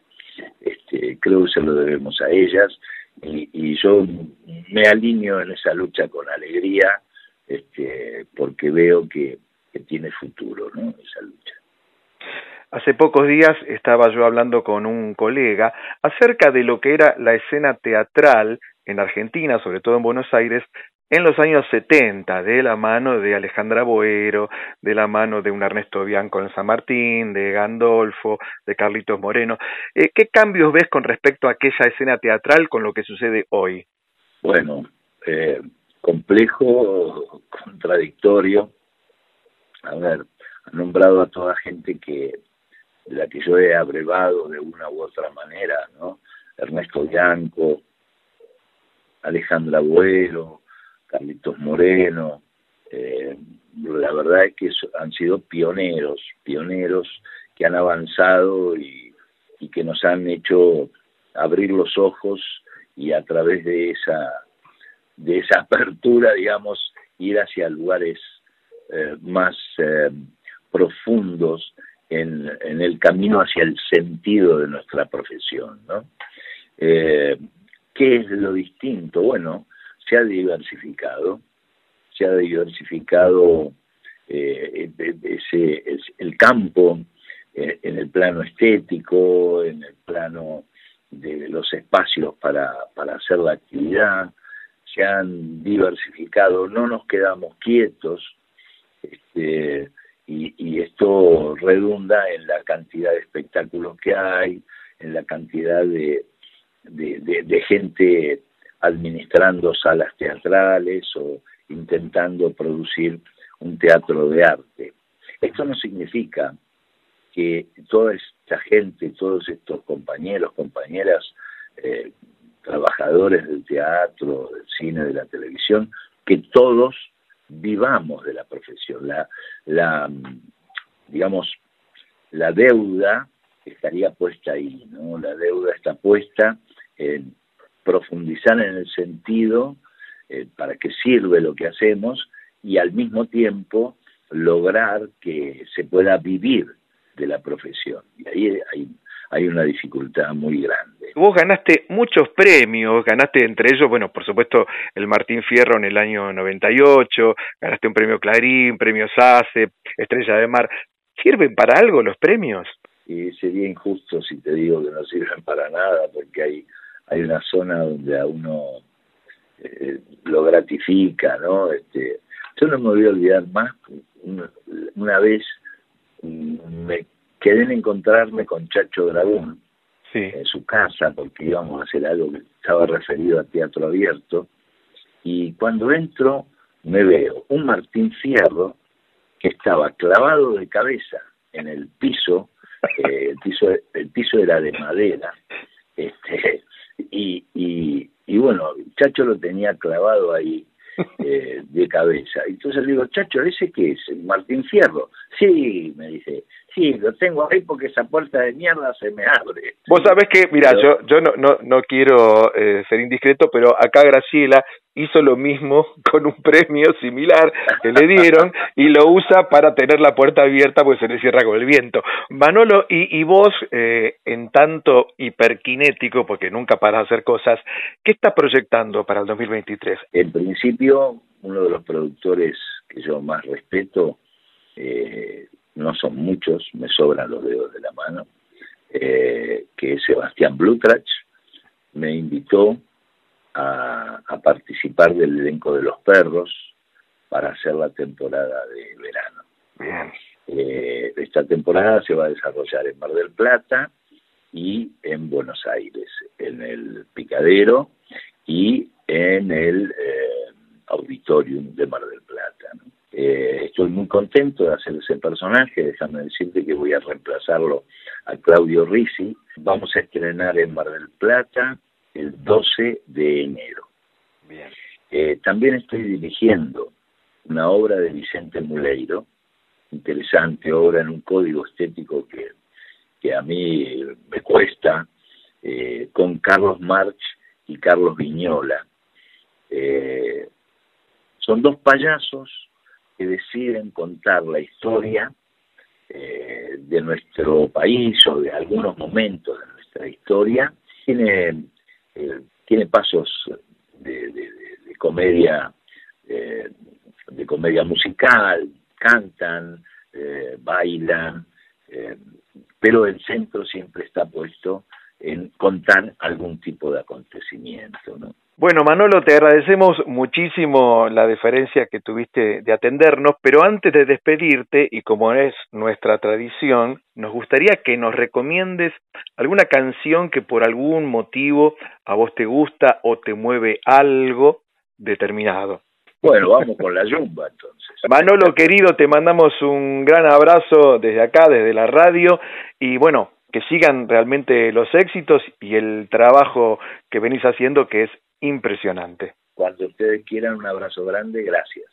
Este, creo que se lo debemos a ellas y, yo me alineo en esa lucha con alegría este, porque veo que, tiene futuro ¿no? esa lucha. Hace pocos días estaba yo hablando con un colega acerca de lo que era la escena teatral en Argentina, sobre todo en Buenos Aires, en los años 70, de la mano de Alejandra Boero, de la mano de un Ernesto Bianco en San Martín, de Gandolfo, de Carlitos Moreno. Eh, ¿Qué cambios ves con respecto a aquella escena teatral con lo que sucede hoy? Bueno, eh, complejo, contradictorio. A ver, ha nombrado a toda gente que la que yo he abrevado de una u otra manera, ¿no? Ernesto Bianco, Alejandra Boero, Carlitos Moreno, eh, la verdad es que han sido pioneros, pioneros que han avanzado y, que nos han hecho abrir los ojos y a través de esa de esa apertura, digamos, ir hacia lugares eh, más eh, profundos en, el camino hacia el sentido de nuestra profesión, ¿no? ¿Qué es lo distinto? Bueno, se ha diversificado, se ha diversificado eh, ese, el campo eh, en el plano estético, en el plano de los espacios para, para hacer la actividad, se han diversificado, no nos quedamos quietos, este, y, esto redunda en la cantidad de espectáculos que hay, en la cantidad de, de gente administrando salas teatrales o intentando producir un teatro de arte. Esto no significa que toda esta gente, todos estos compañeros, compañeras, eh, trabajadores del teatro, del cine, de la televisión, que todos vivamos de la profesión. La, la digamos, la deuda estaría puesta ahí, ¿no? La deuda está puesta en profundizar en el sentido eh, para qué sirve lo que hacemos y al mismo tiempo lograr que se pueda vivir de la profesión. Y ahí hay, hay una dificultad muy grande. Vos ganaste muchos premios, ganaste entre ellos, bueno, por supuesto, el Martín Fierro en el año 98, ganaste un premio Clarín, premio SACE, Estrella de Mar. ¿Sirven para algo los premios? Y sería injusto si te digo que no sirven para nada, porque hay hay una zona donde a uno eh, lo gratifica, ¿no? Este, yo no me voy a olvidar más, una, vez mm, me quedé en encontrarme con Chacho Dragón en su casa, porque íbamos a hacer algo que estaba referido a teatro abierto, y cuando entro me veo un Martín Fierro que estaba clavado de cabeza en el piso, eh, el piso el piso era de madera, este, y, y, y bueno, Chacho lo tenía clavado ahí eh, de cabeza. Entonces le digo, Chacho, ¿ese qué es? Martín Fierro. Sí, me dice, sí, lo tengo ahí porque esa puerta de mierda se me abre. Vos sabés que, mira, yo, yo no, no, no quiero eh, ser indiscreto, pero acá Graciela hizo lo mismo con un premio similar que le dieron y lo usa para tener la puerta abierta porque se le cierra con el viento. Manolo, y, y vos, eh, en tanto hiperkinético, porque nunca paras de hacer cosas, ¿qué estás proyectando para el 2023? En principio, uno de los productores que yo más respeto, eh, no son muchos, me sobran los dedos de la mano, eh, que es Sebastián Blutrach, me invitó a, participar del elenco de los perros para hacer la temporada de verano. Eh, esta temporada se va a desarrollar en Mar del Plata y en Buenos Aires, en el Picadero y en el eh, Auditorium de Mar del Plata. Eh, estoy muy contento de hacer ese personaje, déjame decirte que voy a reemplazarlo a Claudio Risi. Vamos a estrenar en Mar del Plata el 12 de enero. Eh, también estoy dirigiendo una obra de Vicente Muleiro, interesante obra en un código estético que, que a mí me cuesta, eh, con Carlos March y Carlos Viñola. Son dos payasos que deciden contar la historia de nuestro país o de algunos momentos de nuestra historia. Tiene eh, tiene pasos de, comedia eh, de comedia musical, cantan, eh, bailan, pero el centro siempre está puesto en contar algún tipo de acontecimiento, ¿no? Bueno, Manolo, te agradecemos muchísimo la deferencia que tuviste de atendernos, pero antes de despedirte, y como es nuestra tradición, nos gustaría que nos recomiendes alguna canción que por algún motivo a vos te gusta o te mueve algo determinado. Bueno, vamos con la yumba entonces. Manolo, querido, te mandamos un gran abrazo desde acá, desde la radio, y bueno, que sigan realmente los éxitos y el trabajo que venís haciendo, que es impresionante. Cuando ustedes quieran, un abrazo grande, gracias.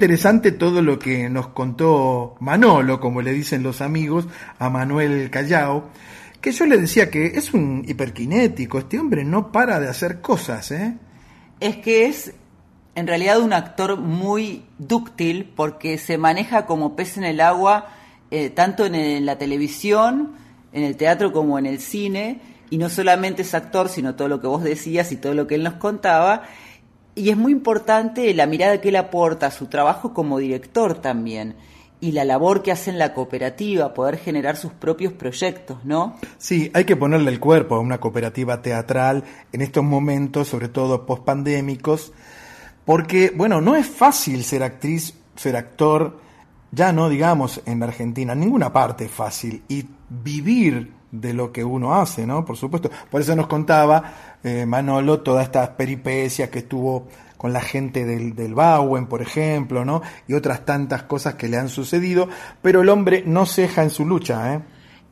Interesante todo lo que nos contó Manolo, como le dicen los amigos, a Manuel Callao, que yo le decía que es un hiperkinético, este hombre no para de hacer cosas, ¿eh? Es que es en realidad un actor muy dúctil porque se maneja como pez en el agua, eh, tanto en, la televisión, en el teatro como en el cine, y no solamente es actor, sino todo lo que vos decías y todo lo que él nos contaba. Y es muy importante la mirada que él aporta, su trabajo como director también y la labor que hace en la cooperativa, poder generar sus propios proyectos, ¿no? Sí, hay que ponerle el cuerpo a una cooperativa teatral en estos momentos, sobre todo pospandémicos, porque, bueno, no es fácil ser actriz, ser actor, ya no digamos en Argentina, en ninguna parte es fácil, y vivir de lo que uno hace, ¿no? Por supuesto. Por eso nos contaba eh, Manolo todas estas peripecias que estuvo con la gente del, del Bauen, por ejemplo, ¿no? Y otras tantas cosas que le han sucedido, pero el hombre no ceja en su lucha, ¿eh?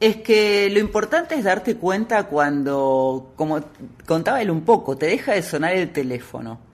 Es que lo importante es darte cuenta cuando, como contaba él un poco, te deja de sonar el teléfono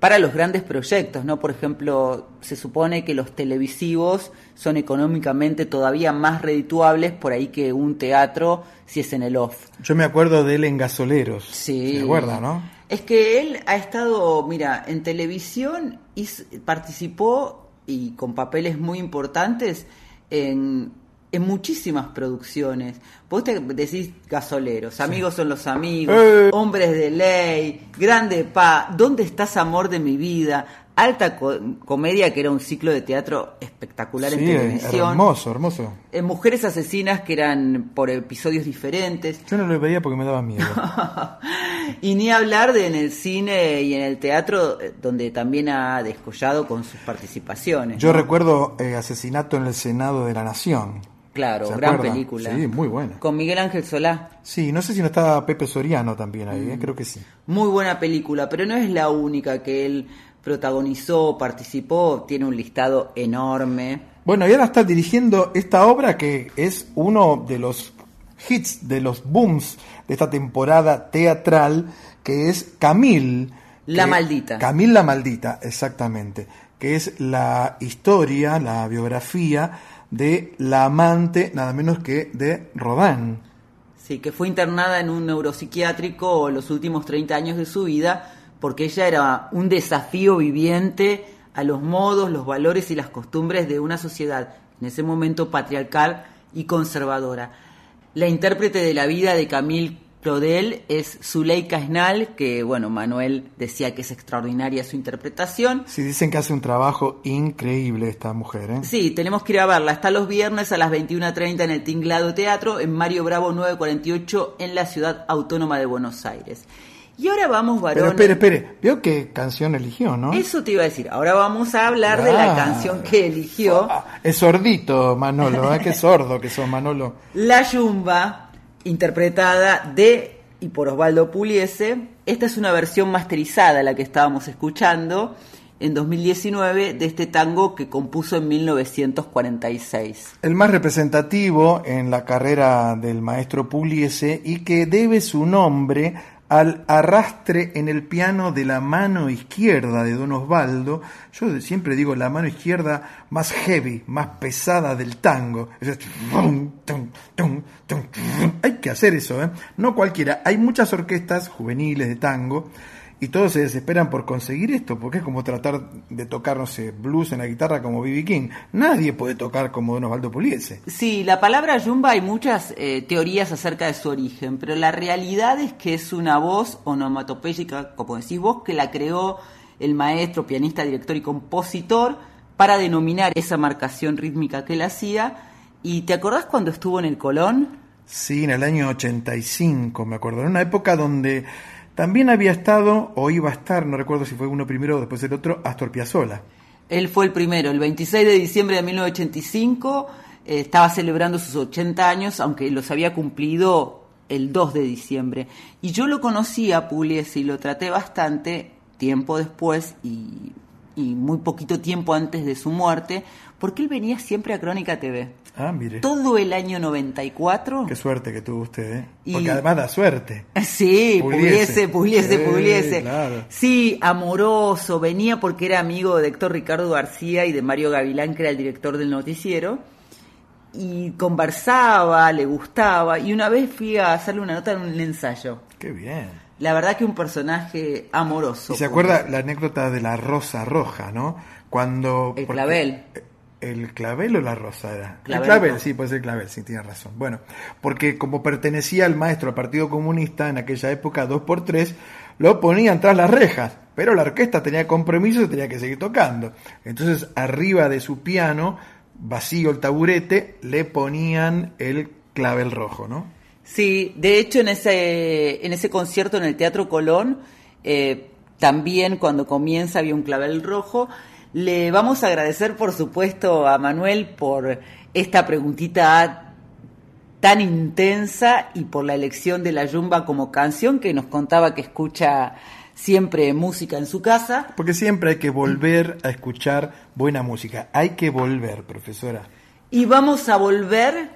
para los grandes proyectos, ¿no? Por ejemplo, se supone que los televisivos son económicamente todavía más redituables por ahí que un teatro si es en el off. Yo me acuerdo de él en Gasoleros. Sí. ¿Se acuerda, no? Es que él ha estado, mira, en televisión y participó y con papeles muy importantes en en muchísimas producciones. Vos te decís gasoleros, amigos son los amigos, eh. hombres de ley, grande pa, ¿dónde estás amor de mi vida? Alta comedia que era un ciclo de teatro espectacular en televisión. Hermoso, hermoso. En Mujeres Asesinas que eran por episodios diferentes. Yo no lo veía porque me daba miedo. y ni hablar de en el cine y en el teatro eh, donde también ha descollado con sus participaciones. Yo recuerdo eh, Asesinato en el Senado de la Nación Claro, gran película. Sí, muy buena. Con Miguel Ángel Solá. Sí, no sé si no estaba Pepe Soriano también ahí, ¿eh? creo que sí. Muy buena película, pero no es la única que él protagonizó, participó, tiene un listado enorme. Bueno, y ahora está dirigiendo esta obra que es uno de los hits, de los booms de esta temporada teatral, que es Camil. La Maldita. Camil la Maldita, exactamente. Que es la historia, la biografía de la amante, nada menos que de Rodin. Sí, que fue internada en un neuropsiquiátrico los últimos 30 años de su vida, porque ella era un desafío viviente a los modos, los valores y las costumbres de una sociedad, en ese momento patriarcal y conservadora. La intérprete de la vida de Camille Claudel es Zuleika Esnal, que bueno, Manuel decía que es extraordinaria su interpretación. Sí, dicen que hace un trabajo increíble esta mujer. ¿eh? Sí, tenemos que ir a verla. Está los viernes a las 21.30 en el Tinglado Teatro, en Mario Bravo 948, en la Ciudad Autónoma de Buenos Aires. Y ahora vamos, varón. Pero espere, espere, veo qué canción eligió, ¿no? Eso te iba a decir. Ahora vamos a hablar de la canción que eligió. Ah, es sordito, Manolo, ¿eh? qué sordo que sos, Manolo. La Yumba interpretada de y por Osvaldo Puliese. Esta es una versión masterizada, la que estábamos escuchando en 2019 de este tango que compuso en 1946. El más representativo en la carrera del maestro Pugliese y que debe su nombre al arrastre en el piano de la mano izquierda de Don Osvaldo. Yo siempre digo la mano izquierda más heavy, más pesada del tango. Hay que hacer eso, ¿eh? No cualquiera. Hay muchas orquestas juveniles de tango y todos se desesperan por conseguir esto, porque es como tratar de tocar, no sé, blues en la guitarra como B.B. King. Nadie puede tocar como Don Osvaldo Puliese. Sí, la palabra yumba hay muchas eh, teorías acerca de su origen, pero la realidad es que es una voz onomatopéyica, como decís vos, que la creó el maestro, pianista, director y compositor para denominar esa marcación rítmica que él hacía. ¿Y te acordás cuando estuvo en el Colón? Sí, en el año 85, me acuerdo. En una época donde también había estado, o iba a estar, no recuerdo si fue uno primero o después el otro, Astor Piazzolla. Él fue el primero, el 26 de diciembre de 1985, eh, estaba celebrando sus 80 años, aunque los había cumplido el 2 de diciembre. Y yo lo conocí a Pugliese y lo traté bastante tiempo después y, y muy poquito tiempo antes de su muerte, porque él venía siempre a Crónica TV. Ah, mire. Todo el año 94. Qué suerte que tuvo usted, ¿eh? Y- Porque además da suerte. Sí, puliese, puliese, puliese. claro. Sí, amoroso, venía porque era amigo de Héctor Ricardo García y de Mario Gavilán, que era el director del noticiero, y conversaba, le gustaba, y una vez fui a hacerle una nota en un ensayo. Qué bien. La verdad que un personaje amoroso. Y se acuerda la anécdota de la rosa roja, ¿no? Cuando... El clavel. ¿El clavel o la rosa era? Clavel. El clavel, sí, puede ser clavel, sí, tiene razón. Bueno, porque como pertenecía al maestro del Partido Comunista en aquella época, dos por tres, lo ponían tras las rejas, pero la orquesta tenía compromiso y tenía que seguir tocando. Entonces, arriba de su piano, vacío el taburete, le ponían el clavel rojo, ¿no? Sí, de hecho en ese, en ese concierto en el Teatro Colón, eh, también cuando comienza había un clavel rojo. Le vamos a agradecer, por supuesto, a Manuel por esta preguntita tan intensa y por la elección de la Yumba como canción que nos contaba que escucha siempre música en su casa. Porque siempre hay que volver a escuchar buena música. Hay que volver, profesora. Y vamos a volver,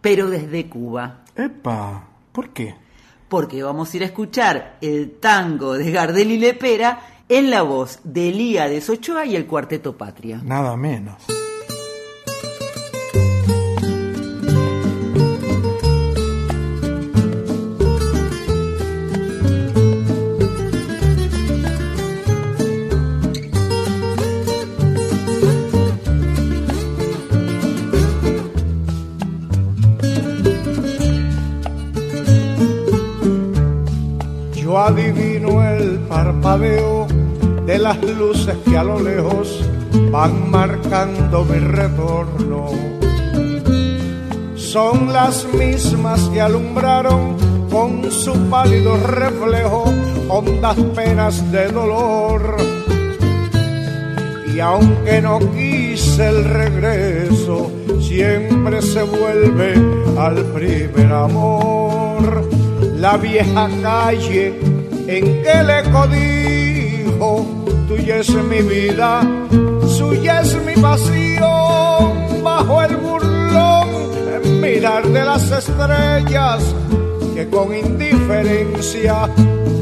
pero desde Cuba. Epa, ¿por qué? porque vamos a ir a escuchar el tango de Gardel y Lepera en la voz de Elías Ochoa y el Cuarteto Patria. Nada menos. Adivino el parpadeo de las luces que a lo lejos van marcando mi retorno. Son las mismas que alumbraron con su pálido reflejo hondas penas de dolor. Y aunque no quise el regreso, siempre se vuelve al primer amor. La vieja calle en que le codijo, tuya es mi vida, suya es mi pasión, bajo el burlón, mirar de las estrellas que con indiferencia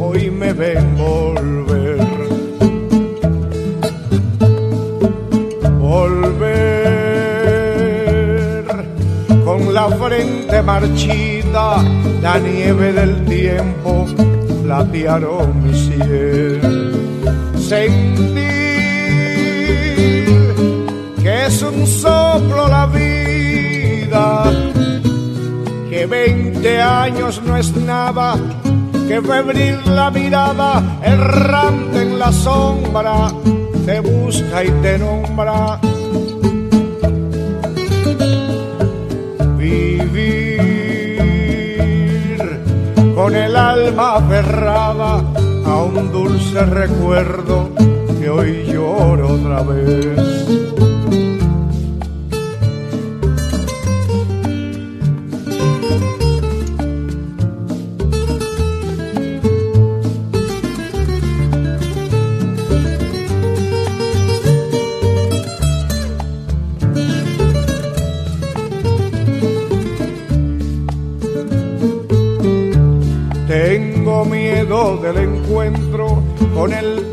hoy me ven volver. Volver con la frente marchita, la nieve del tiempo platearon mi cielo. Sentir que es un soplo la vida, que veinte años no es nada, que febril la mirada, errante en la sombra, te busca y te nombra. Con el alma aferrada a un dulce recuerdo que hoy lloro otra vez.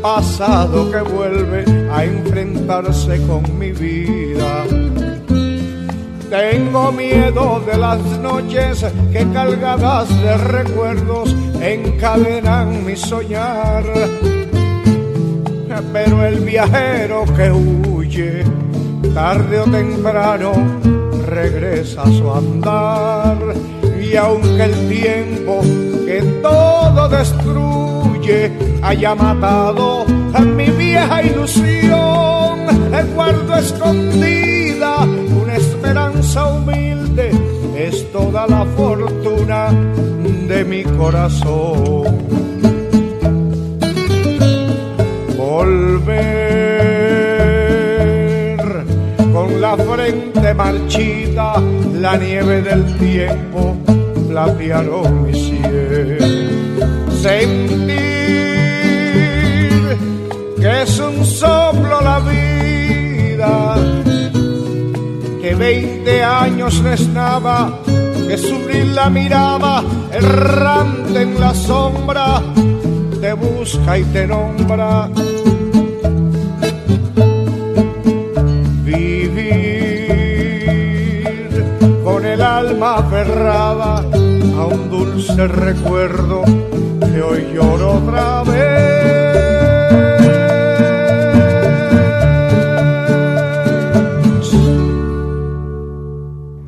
Pasado que vuelve a enfrentarse con mi vida. Tengo miedo de las noches que cargadas de recuerdos encadenan mi soñar. Pero el viajero que huye, tarde o temprano, regresa a su andar. Y aunque el tiempo que todo destruye haya matado a mi vieja ilusión, guardo escondida una esperanza humilde, es toda la fortuna de mi corazón. Volver con la frente marchita, la nieve del tiempo platearon mi cielo. Sentir veinte años no es nada, que sufrir la mirada errante en la sombra, te busca y te nombra. Vivir con el alma aferrada a un dulce recuerdo que hoy lloro otra vez.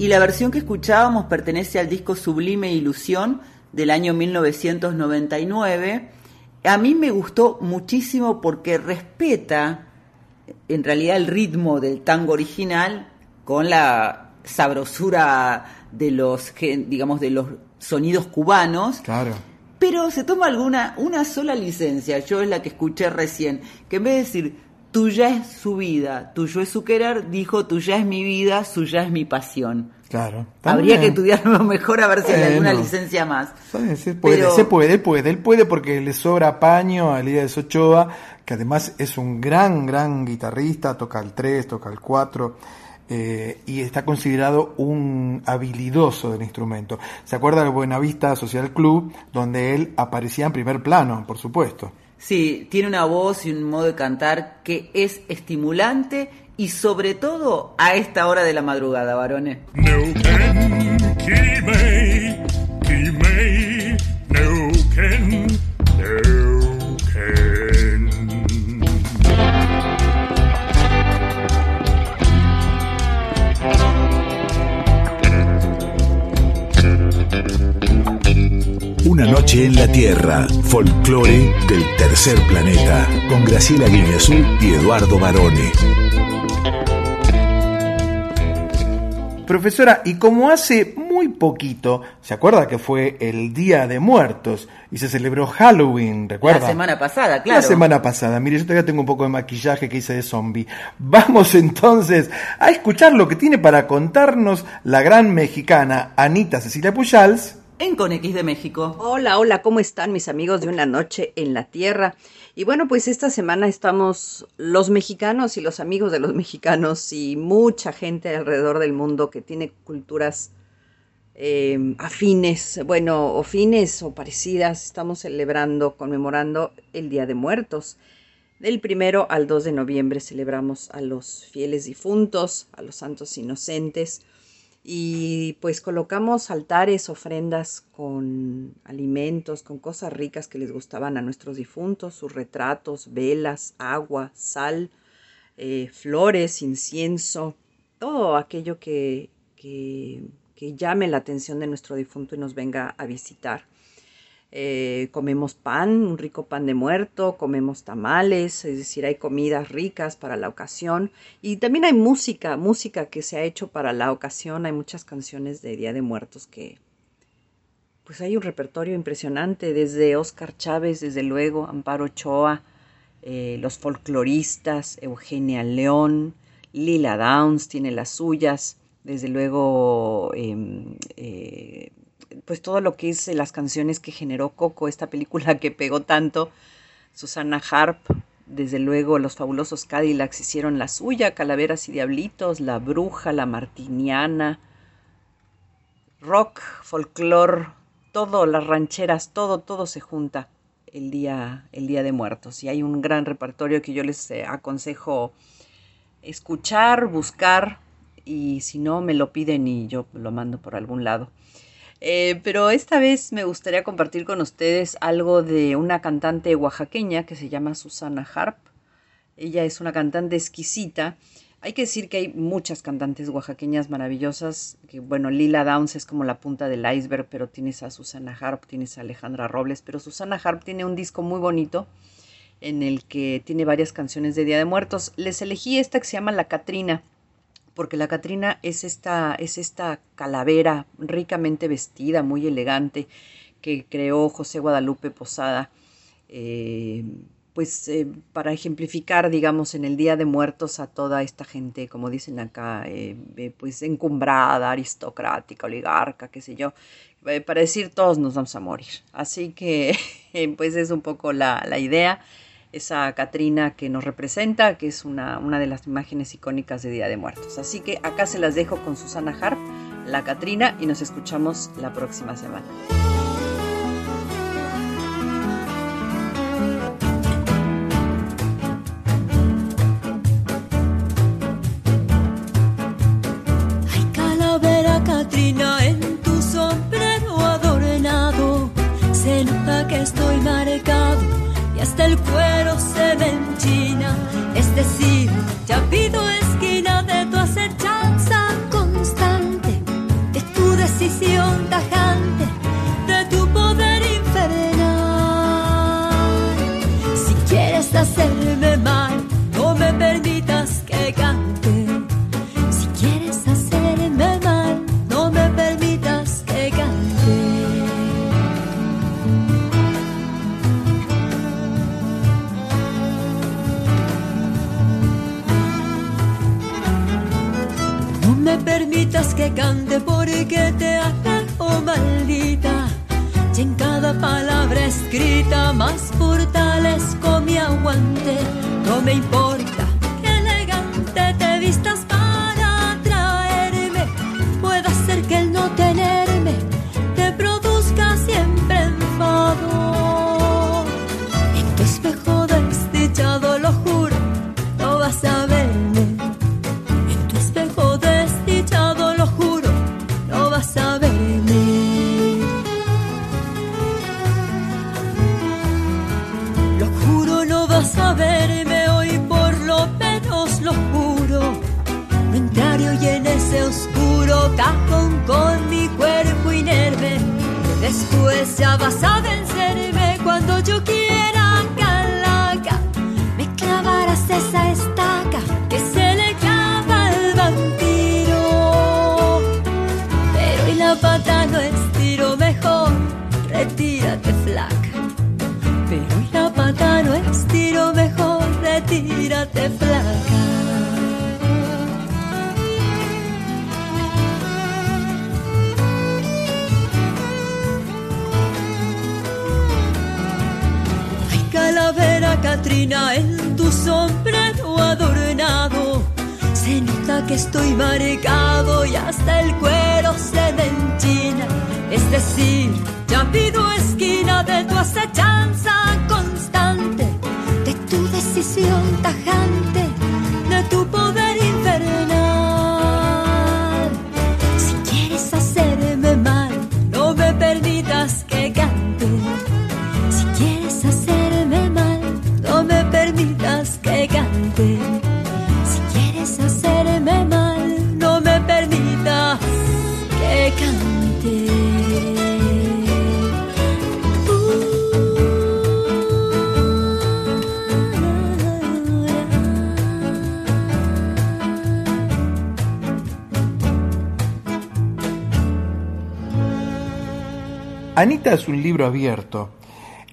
Y la versión que escuchábamos pertenece al disco Sublime Ilusión del año 1999. A mí me gustó muchísimo porque respeta en realidad el ritmo del tango original con la sabrosura de los digamos de los sonidos cubanos. Claro. Pero se toma alguna una sola licencia, yo es la que escuché recién, que en vez de decir tuya es su vida, tuyo es su querer, dijo tuya es mi vida, suya es mi pasión. Claro. Habría que estudiarlo mejor a ver si hay Bueno. alguna licencia más. Se puede, Pero- se puede, puede. Él puede porque le sobra paño a Elías Ochoa, que además es un gran, gran guitarrista, toca el 3, toca el 4, eh, y está considerado un habilidoso del instrumento. ¿Se acuerda del Buenavista Social Club, donde él aparecía en primer plano, por supuesto? Sí, tiene una voz y un modo de cantar que es estimulante y sobre todo a esta hora de la madrugada, varones. Una noche en la Tierra, folclore del tercer planeta, con Graciela Guineazú y Eduardo Barone. Profesora, y como hace muy poquito, ¿se acuerda que fue el Día de Muertos y se celebró Halloween, recuerda? La semana pasada, claro. La semana pasada, mire, yo todavía tengo un poco de maquillaje que hice de zombie. Vamos entonces a escuchar lo que tiene para contarnos la gran mexicana Anita Cecilia Pujals. En Con X de México. Hola, hola, ¿cómo están mis amigos de una noche en la tierra? Y bueno, pues esta semana estamos los mexicanos y los amigos de los mexicanos y mucha gente alrededor del mundo que tiene culturas eh, afines, bueno, o fines o parecidas. Estamos celebrando, conmemorando el Día de Muertos. Del primero al 2 de noviembre celebramos a los fieles difuntos, a los santos inocentes y pues colocamos altares, ofrendas con alimentos, con cosas ricas que les gustaban a nuestros difuntos, sus retratos, velas, agua, sal, eh, flores, incienso, todo aquello que, que, que llame la atención de nuestro difunto y nos venga a visitar. Eh, comemos pan, un rico pan de muerto, comemos tamales, es decir, hay comidas ricas para la ocasión. Y también hay música, música que se ha hecho para la ocasión, hay muchas canciones de Día de Muertos que pues hay un repertorio impresionante desde Oscar Chávez, desde luego, Amparo Ochoa, eh, los folcloristas, Eugenia León, Lila Downs tiene las suyas, desde luego em, eh, pues todo lo que es las canciones que generó Coco, esta película que pegó tanto, Susana Harp, desde luego los fabulosos Cadillacs hicieron la suya, Calaveras y Diablitos, La Bruja, La Martiniana, rock, folclore, todo, las rancheras, todo, todo se junta el día, el día de muertos. Y hay un gran repertorio que yo les eh, aconsejo escuchar, buscar, y si no me lo piden y yo lo mando por algún lado. Eh, pero esta vez me gustaría compartir con ustedes algo de una cantante oaxaqueña que se llama Susana Harp. Ella es una cantante exquisita. Hay que decir que hay muchas cantantes oaxaqueñas maravillosas. Que bueno, Lila Downs es como la punta del iceberg, pero tienes a Susana Harp, tienes a Alejandra Robles. Pero Susana Harp tiene un disco muy bonito en el que tiene varias canciones de Día de Muertos. Les elegí esta que se llama La Catrina porque la Catrina es esta, es esta calavera ricamente vestida, muy elegante, que creó José Guadalupe Posada, eh, pues eh, para ejemplificar, digamos, en el Día de Muertos a toda esta gente, como dicen acá, eh, pues encumbrada, aristocrática, oligarca, qué sé yo, para decir todos nos vamos a morir. Así que, pues es un poco la, la idea. Esa Catrina que nos representa, que es una, una de las imágenes icónicas de Día de Muertos. Así que acá se las dejo con Susana Harp, la Catrina, y nos escuchamos la próxima semana. Hasta el cuero cante porque te ataco maldita. Y en cada palabra escrita más fortalezco mi aguante. No me importa Después ya vas a vencerme cuando yo quiera, calaca. Me clavarás esa estaca que se le clava al vampiro. Pero y la pata no estiro mejor, retírate flaca. Pero y la pata no estiro mejor, retírate flaca. Catrina en tu sombrero adornado. Se nota que estoy marcado y hasta el cuero se me enchina. Es decir, ya pido esquina de tu acechanza constante, de tu decisión tajante, Anita es un libro abierto.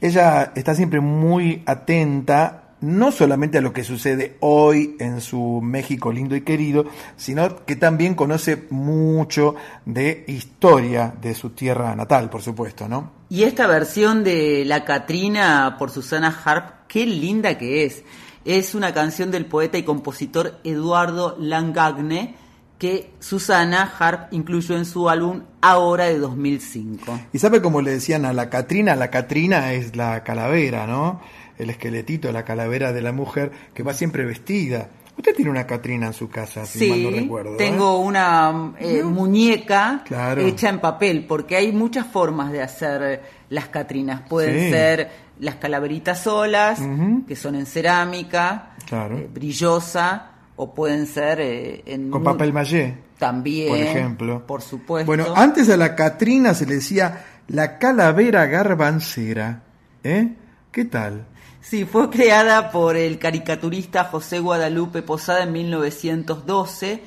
Ella está siempre muy atenta, no solamente a lo que sucede hoy en su México lindo y querido, sino que también conoce mucho de historia de su tierra natal, por supuesto, ¿no? Y esta versión de La Catrina por Susana Harp, qué linda que es. Es una canción del poeta y compositor Eduardo Langagne que Susana Harp incluyó en su álbum Ahora de 2005. Y sabe cómo le decían a la Catrina, la Catrina es la calavera, ¿no? El esqueletito, la calavera de la mujer que va siempre vestida. Usted tiene una Catrina en su casa, si mal no Sí, recuerdo. ¿eh? tengo una eh, muñeca Claro. hecha en papel, porque hay muchas formas de hacer las Catrinas. Pueden Sí. ser las calaveritas solas, que son en cerámica, Claro. eh, brillosa, o pueden ser eh, en Con papel maché, también, por ejemplo. por supuesto. Bueno, antes a la Catrina se le decía la calavera garbancera. ¿Eh? ¿Qué tal? Sí, fue creada por el caricaturista José Guadalupe Posada en 1912,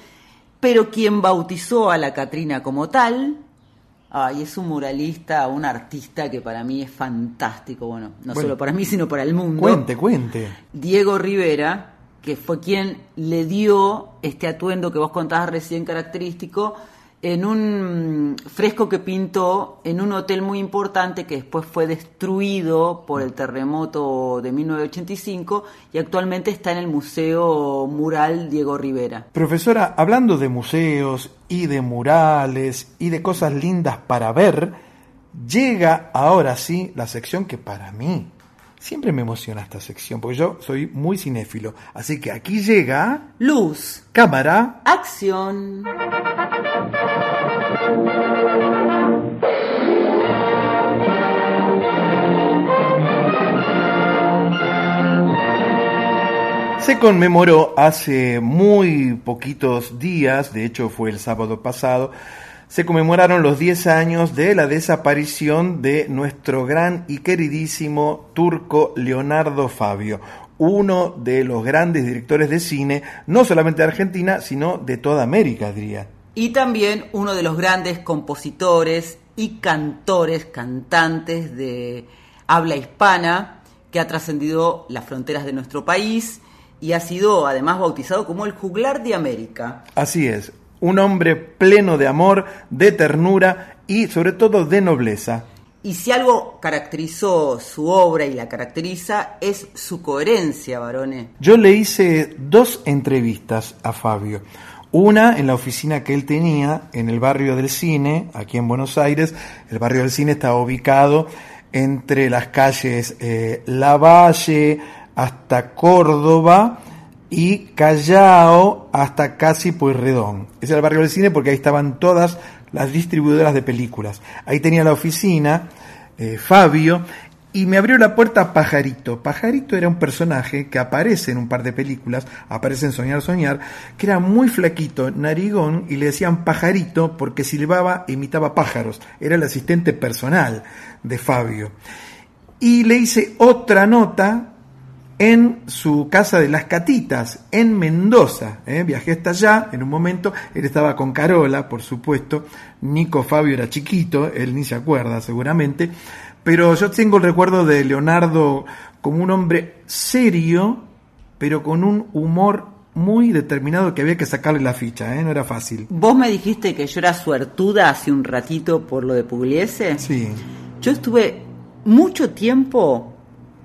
pero quien bautizó a la Catrina como tal, ay, es un muralista, un artista que para mí es fantástico, bueno, no Bueno. solo para mí, sino para el mundo. Cuente, cuente. Diego Rivera, que fue quien le dio este atuendo que vos contabas recién característico, en un fresco que pintó en un hotel muy importante que después fue destruido por el terremoto de 1985 y actualmente está en el Museo Mural Diego Rivera. Profesora, hablando de museos y de murales y de cosas lindas para ver, llega ahora sí la sección que para mí siempre me emociona esta sección, porque yo soy muy cinéfilo. Así que aquí llega... Luz. Cámara. Acción. Se conmemoró hace muy poquitos días, de hecho fue el sábado pasado, se conmemoraron los 10 años de la desaparición de nuestro gran y queridísimo turco Leonardo Fabio, uno de los grandes directores de cine, no solamente de Argentina, sino de toda América, diría. Y también uno de los grandes compositores y cantores, cantantes de habla hispana, que ha trascendido las fronteras de nuestro país y ha sido además bautizado como el juglar de América. Así es, un hombre pleno de amor, de ternura y sobre todo de nobleza. Y si algo caracterizó su obra y la caracteriza es su coherencia, varones. Yo le hice dos entrevistas a Fabio. Una en la oficina que él tenía en el barrio del cine, aquí en Buenos Aires. El barrio del cine está ubicado entre las calles eh, Lavalle hasta Córdoba y Callao hasta casi Pueyrredón. Ese era el barrio del cine porque ahí estaban todas las distribuidoras de películas. Ahí tenía la oficina, eh, Fabio, y me abrió la puerta Pajarito. Pajarito era un personaje que aparece en un par de películas, aparece en Soñar, Soñar, que era muy flaquito, narigón, y le decían Pajarito porque silbaba e imitaba pájaros. Era el asistente personal de Fabio. Y le hice otra nota en su casa de las Catitas, en Mendoza. ¿eh? Viajé hasta allá en un momento, él estaba con Carola, por supuesto, Nico Fabio era chiquito, él ni se acuerda seguramente, pero yo tengo el recuerdo de Leonardo como un hombre serio, pero con un humor muy determinado que había que sacarle la ficha, ¿eh? no era fácil. Vos me dijiste que yo era suertuda hace un ratito por lo de Pugliese. Sí. Yo estuve mucho tiempo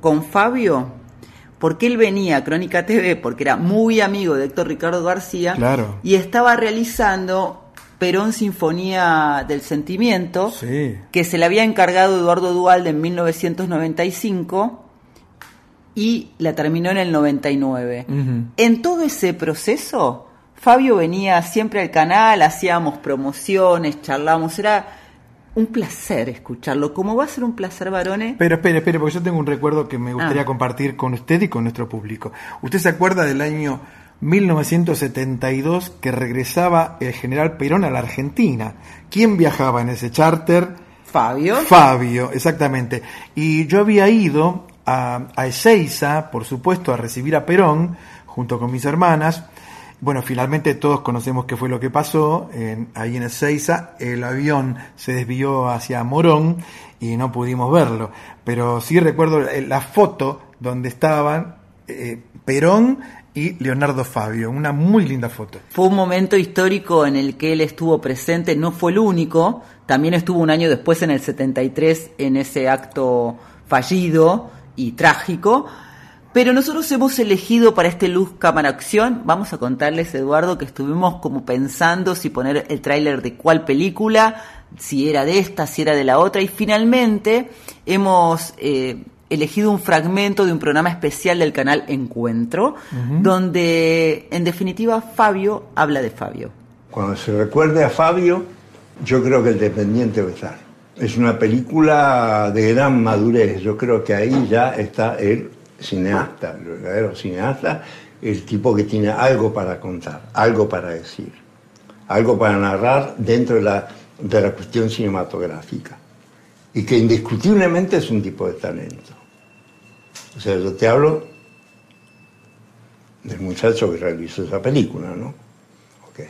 con Fabio porque él venía a Crónica TV porque era muy amigo de Héctor Ricardo García Claro. y estaba realizando Perón Sinfonía del Sentimiento, Sí. que se le había encargado Eduardo Dualde en 1995 y la terminó en el 99. En todo ese proceso, Fabio venía siempre al canal, hacíamos promociones, charlábamos, era un placer escucharlo. Como va a ser un placer, varones? Pero espere, espere, porque yo tengo un recuerdo que me gustaría Ah. compartir con usted y con nuestro público. ¿Usted se acuerda del año 1972 que regresaba el general Perón a la Argentina? ¿Quién viajaba en ese charter? Fabio. Fabio, exactamente. Y yo había ido a, a Ezeiza, por supuesto, a recibir a Perón, junto con mis hermanas. Bueno, finalmente todos conocemos qué fue lo que pasó. En- ahí en Ezeiza el avión se desvió hacia Morón y no pudimos verlo. Pero sí recuerdo eh, la foto donde estaban eh, Perón y Leonardo Fabio. Una muy linda foto. Fue un momento histórico en el que él estuvo presente, no fue el único, también estuvo un año después en el 73 en ese acto fallido y trágico, pero nosotros hemos elegido para este Luz Cámara Acción, vamos a contarles Eduardo que estuvimos como pensando si poner el tráiler de cuál película, si era de esta, si era de la otra, y finalmente hemos eh, elegido un fragmento de un programa especial del canal Encuentro, donde en definitiva Fabio habla de Fabio. Cuando se recuerde a Fabio, yo creo que el dependiente va a estar. Es una película de gran madurez. Yo creo que ahí ya está el cineasta, el verdadero cineasta, el tipo que tiene algo para contar, algo para decir, algo para narrar dentro de la, de la cuestión cinematográfica. Y que indiscutiblemente es un tipo de talento. O sea, yo te hablo del muchacho que realizó esa película, ¿no? Ok.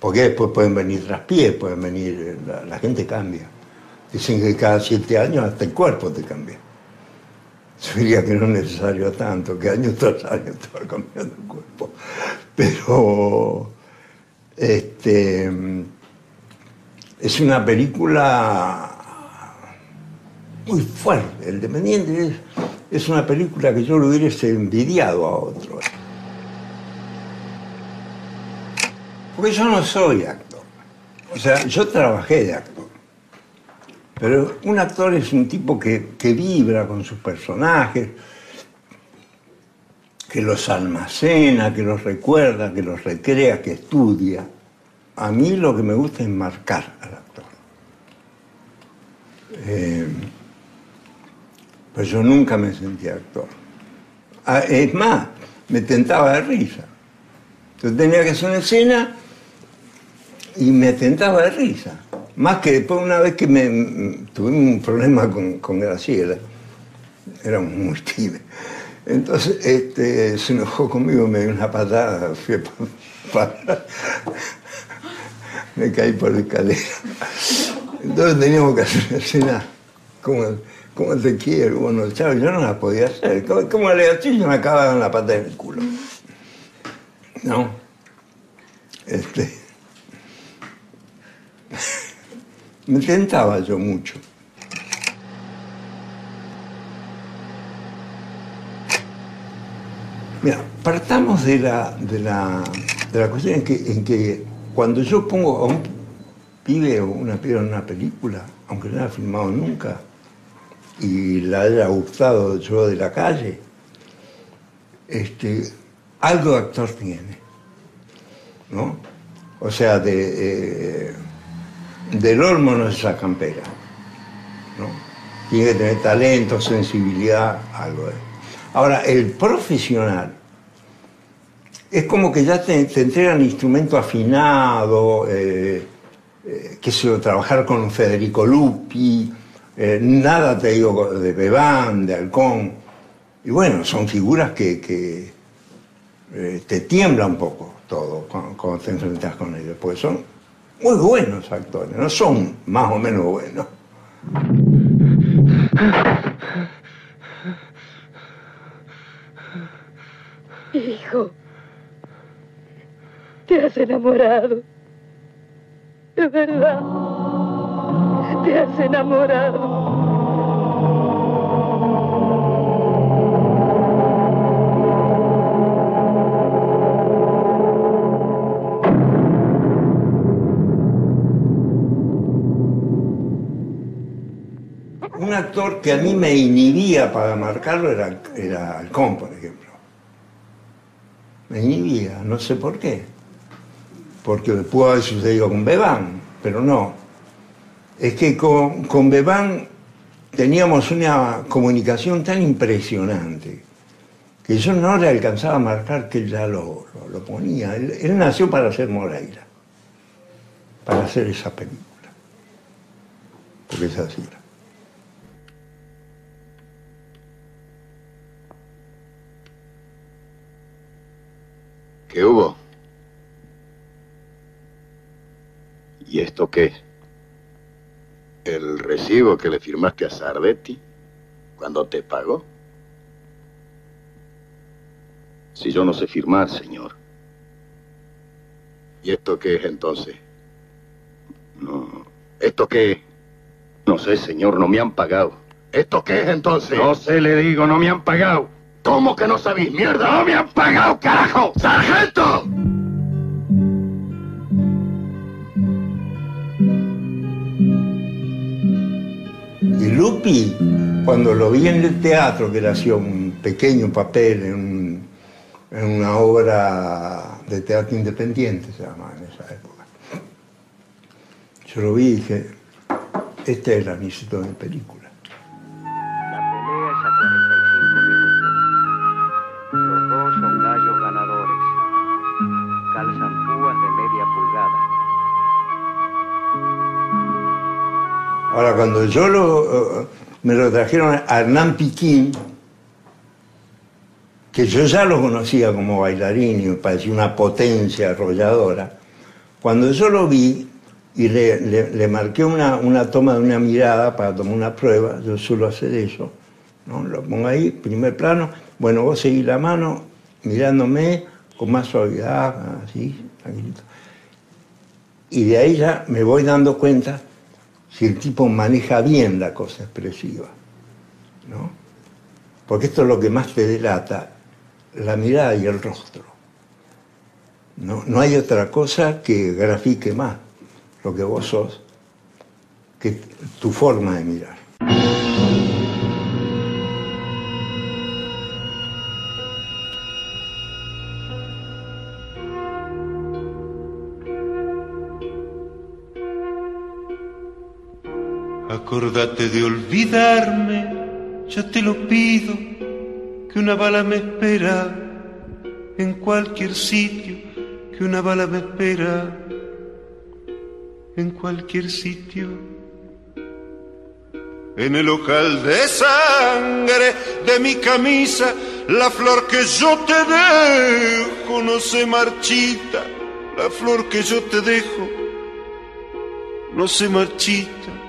Porque después pueden venir traspiés, pueden venir, la, la gente cambia. Dicen que cada siete años hasta el cuerpo te cambia. Yo diría que no es necesario tanto, que año tras año te cambiando el cuerpo. Pero, este, es una película muy fuerte. El Dependiente es, es una película que yo lo hubiese envidiado a otro. Porque yo no soy actor. O sea, yo trabajé de actor. Pero un actor es un tipo que, vibra con sus personajes, que los almacena, que los recuerda, que los recrea, que estudia. A mí lo que me gusta es marcar al actor. Eh, pues yo nunca me sentía actor. Ah, es más, me tentaba de risa. Yo tenía que hacer una escena y me tentaba de risa. Más que después una vez que me tuve un problema con, con Graciela, éramos muy tímidos. Entonces este, se enojó conmigo, me dio una patada, fui a parar, me caí por la escalera. Entonces teníamos que hacer una escena como, como te quiero, bueno, chao, yo no la podía hacer. Como, como le decía, yo me acababa la pata en el culo. ¿No? Este, me tentaba yo mucho. Mira, partamos de la, de la, de la cuestión en que, en que cuando yo pongo a un pibe o una pibe en una película, aunque no la filmado nunca, y la haya gustado yo de la calle, este, algo de actor tiene, ¿no? O sea, de, eh, del olmo no se sacan pera, ¿no? Tiene que tener talento, sensibilidad, algo de Ahora, el profesional es como que ya te, entregan instrumento afinado, eh, eh, que sé trabajar con Federico Lupi, eh, nada te digo de Bebán, de Halcón. Y bueno, son figuras que, que eh, te tiembla un poco todo cuando, cuando te enfrentas con ellos, pues son muy buenos actores, no son más o menos buenos. Hijo, te has enamorado. De verdad, te has enamorado. Actor que a mí me inhibía para marcarlo era, era Halcón, por ejemplo. Me inhibía, no sé por qué. Porque pudo haber sucedido con Bebán, pero no. Es que con, con Bebán teníamos una comunicación tan impresionante que yo no le alcanzaba a marcar que él ya lo, lo- ponía. Él, nació para hacer Moreira, para hacer esa película. Porque es así. ¿Qué hubo? ¿Y esto qué? ¿El recibo que le firmaste a Sardetti cuando te pagó? Si yo no sé firmar, señor. ¿Y esto qué es entonces? No. ¿Esto qué? No sé, señor, no me han pagado. ¿Esto qué es entonces? No sé, le digo, no me han pagado. ¿Cómo que no sabéis, mierda? ¡No me han pagado, carajo! ¡Sargento! Y Lupi, cuando lo vi en el teatro, que le hacía un pequeño papel en, en una obra de teatro independiente, se llamaba en esa época, yo lo vi y dije, este era mi sitio de película. Cuando yo lo, eh, me lo trajeron a Hernán Piquín, que yo ya lo conocía como bailarín y parecía una potencia arrolladora, cuando yo lo vi y le marqué una, una toma de una mirada para tomar una prueba, yo suelo hacer eso, ¿no? lo pongo ahí, primer plano, bueno, vos seguís la mano mirándome con más suavidad, así, tranquilito. Y de ahí ya me voy dando cuenta si el tipo maneja bien la cosa expresiva. ¿no? Porque esto es lo que más te delata, la mirada y el rostro. No, no hay otra cosa que grafique más lo que vos sos que tu forma de mirar. Acordate de olvidarme, yo te lo pido, que una bala me espera en cualquier sitio, que una bala me espera en cualquier sitio. En el local de sangre de mi camisa, la flor que yo te dejo no se marchita, la flor que yo te dejo no se marchita.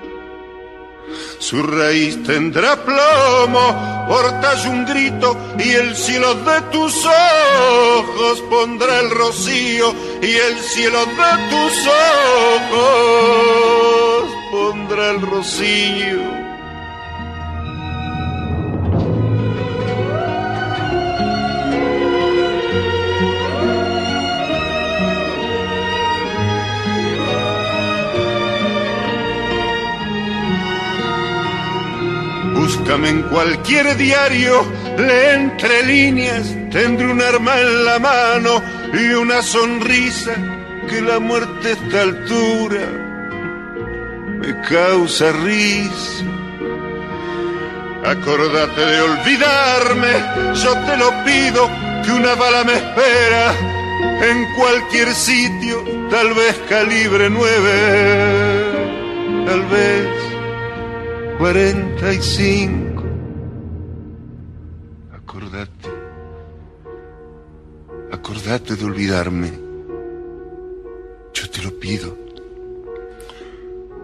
Su raíz tendrá plomo, portas un grito y el cielo de tus ojos pondrá el rocío y el cielo de tus ojos pondrá el rocío. Búscame en cualquier diario, lee entre líneas, tendré un arma en la mano y una sonrisa que la muerte a esta altura me causa risa. Acordate de olvidarme, yo te lo pido, que una bala me espera en cualquier sitio, tal vez calibre nueve, tal vez 45. Acordate, acordate de olvidarme. Yo te lo pido.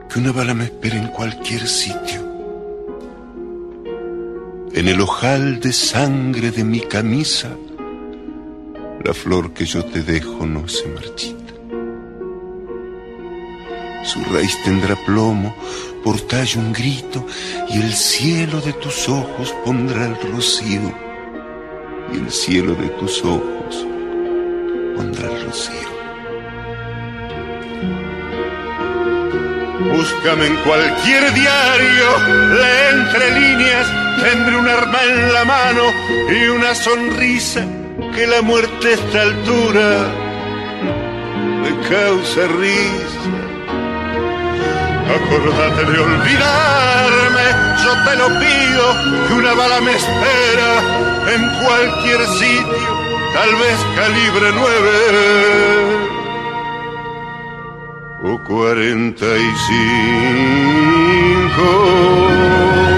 Que una bala me espere en cualquier sitio. En el ojal de sangre de mi camisa, la flor que yo te dejo no se marchita. Su raíz tendrá plomo, por tallo un grito, y el cielo de tus ojos pondrá el rocío, y el cielo de tus ojos pondrá el rocío. Búscame en cualquier diario, lee entre líneas, tendré un arma en la mano y una sonrisa que la muerte a esta altura me causa risa. Acordate de olvidarme, yo te lo pido, que una bala me espera en cualquier sitio, tal vez calibre 9 o 45.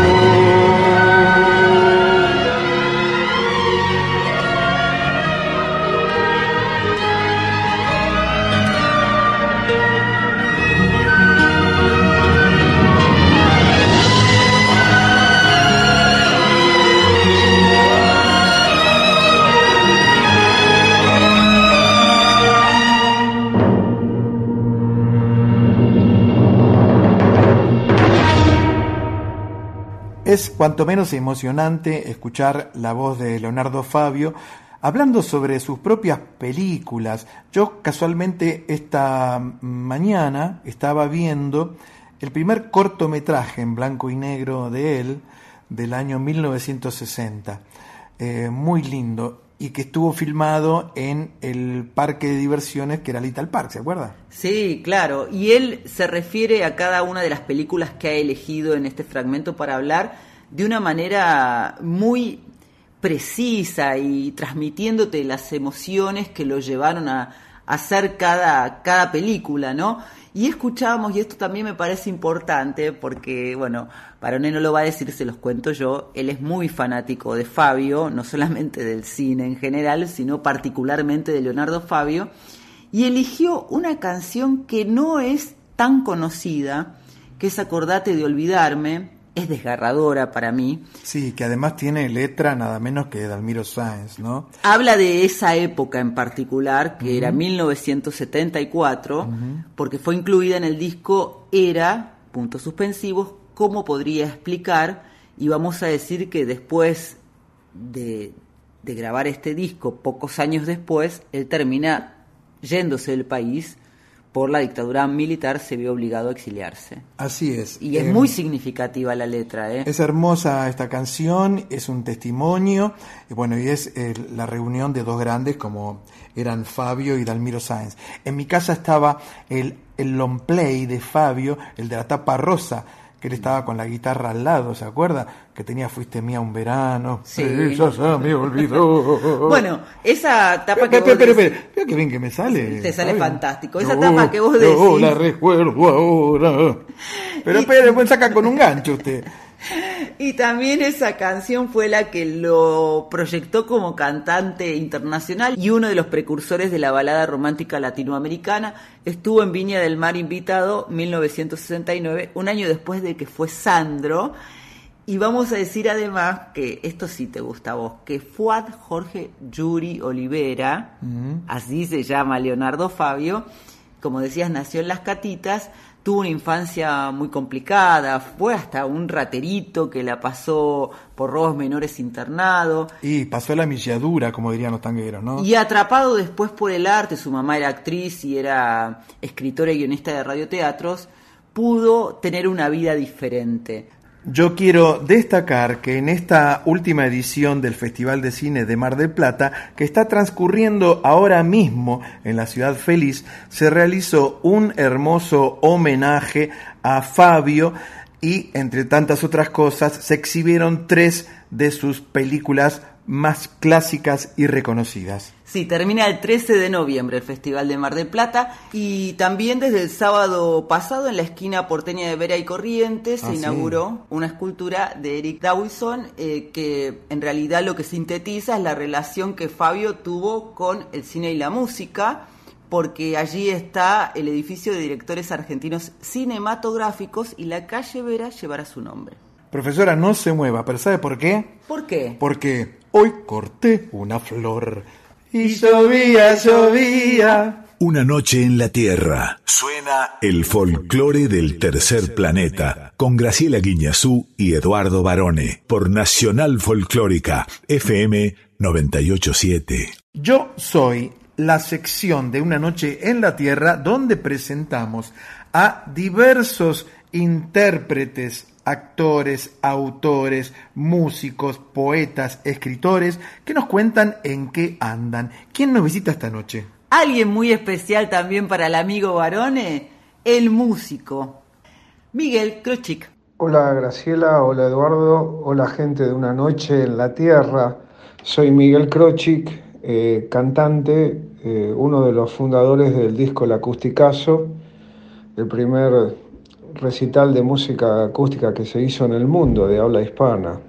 Cuanto menos emocionante escuchar la voz de Leonardo Fabio hablando sobre sus propias películas. Yo casualmente esta mañana estaba viendo el primer cortometraje en blanco y negro de él del año 1960. Eh, muy lindo y que estuvo filmado en el parque de diversiones que era Little Park, ¿se acuerda? Sí, claro. Y él se refiere a cada una de las películas que ha elegido en este fragmento para hablar de una manera muy precisa y transmitiéndote las emociones que lo llevaron a, hacer cada, cada película, ¿no? Y escuchábamos, y esto también me parece importante, porque, bueno, Barone no lo va a decir, se los cuento yo, él es muy fanático de Fabio, no solamente del cine en general, sino particularmente de Leonardo Fabio, y eligió una canción que no es tan conocida, que es Acordate de Olvidarme, es desgarradora para mí. Sí, que además tiene letra nada menos que Dalmiro Sáenz, ¿no? Habla de esa época en particular, que era Ujú. 1974, porque fue incluida en el disco Era, puntos suspensivos, ¿cómo podría explicar? Y vamos a decir que después de, de grabar este disco, pocos años después, él termina yéndose del país por la dictadura militar, se vio obligado a exiliarse. Así es. Y es Eh, muy significativa la letra, ¿eh? Es hermosa esta canción, es un testimonio, y bueno, y es eh, la reunión de dos grandes como eran Fabio y Dalmiro Sáenz. En mi casa estaba el, el long play de Fabio, el de la tapa rosa, que él estaba con la guitarra al lado, ¿se acuerda? Que tenía Fuiste mía un verano. Sí. ya me olvidó. Bueno, esa tapa que Espera, vos espera, decís- que bien que me sale. Te sale fantástico. Esa tapa que vos yo decís. la recuerdo ahora. Pero espere, pues saca con un gancho usted. Y también esa canción fue la que lo proyectó como cantante internacional y uno de los precursores de la balada romántica latinoamericana. Estuvo en Viña del Mar invitado 1969, un año después de que fue Sandro. Y vamos a decir además que esto sí te gusta a vos, que Fuad Jorge Yuri Olivera, así se llama Leonardo Fabio, como decías, nació en Las Catitas, tuvo una infancia muy complicada, fue hasta un raterito que la pasó por robos menores internado, Y pasó la milladura, como dirían los tangueros, ¿no? y atrapado después por el arte, su mamá era actriz y era escritora y guionista de radioteatros, pudo tener una vida diferente. Yo quiero destacar que en esta última edición del Festival de Cine de Mar del Plata, que está transcurriendo ahora mismo en la ciudad feliz, se realizó un hermoso homenaje a Fabio y, entre tantas otras cosas, se exhibieron tres de sus películas más clásicas y reconocidas. Sí, termina el 13 de noviembre el Festival de Mar del Plata y también desde el sábado pasado en la esquina porteña de Vera y Corrientes se Ah, sí. inauguró una escultura de Eric Dawson eh, que en realidad lo que sintetiza es la relación que Fabio tuvo con el cine y la música porque allí está el edificio de directores argentinos cinematográficos y la calle Vera llevará su nombre. Profesora, no se mueva, pero ¿sabe por qué? ¿Por qué? Porque hoy corté una flor y llovía, llovía. Una noche en la Tierra. Suena el folclore del tercer planeta con Graciela Guiñazú y Eduardo Barone por Nacional Folclórica FM 987. Yo soy la sección de Una Noche en la Tierra donde presentamos a diversos intérpretes, actores, autores, músicos, poetas, escritores que nos cuentan en qué andan. ¿Quién nos visita esta noche? Alguien muy especial también para el amigo Barone, el músico, Miguel Krochik. Hola Graciela, hola Eduardo, hola gente de Una Noche en la Tierra. Soy Miguel Krochik, eh, cantante, eh, uno de los fundadores del disco El Acusticazo, el primer recital de música acústica que se hizo en el mundo de habla hispana.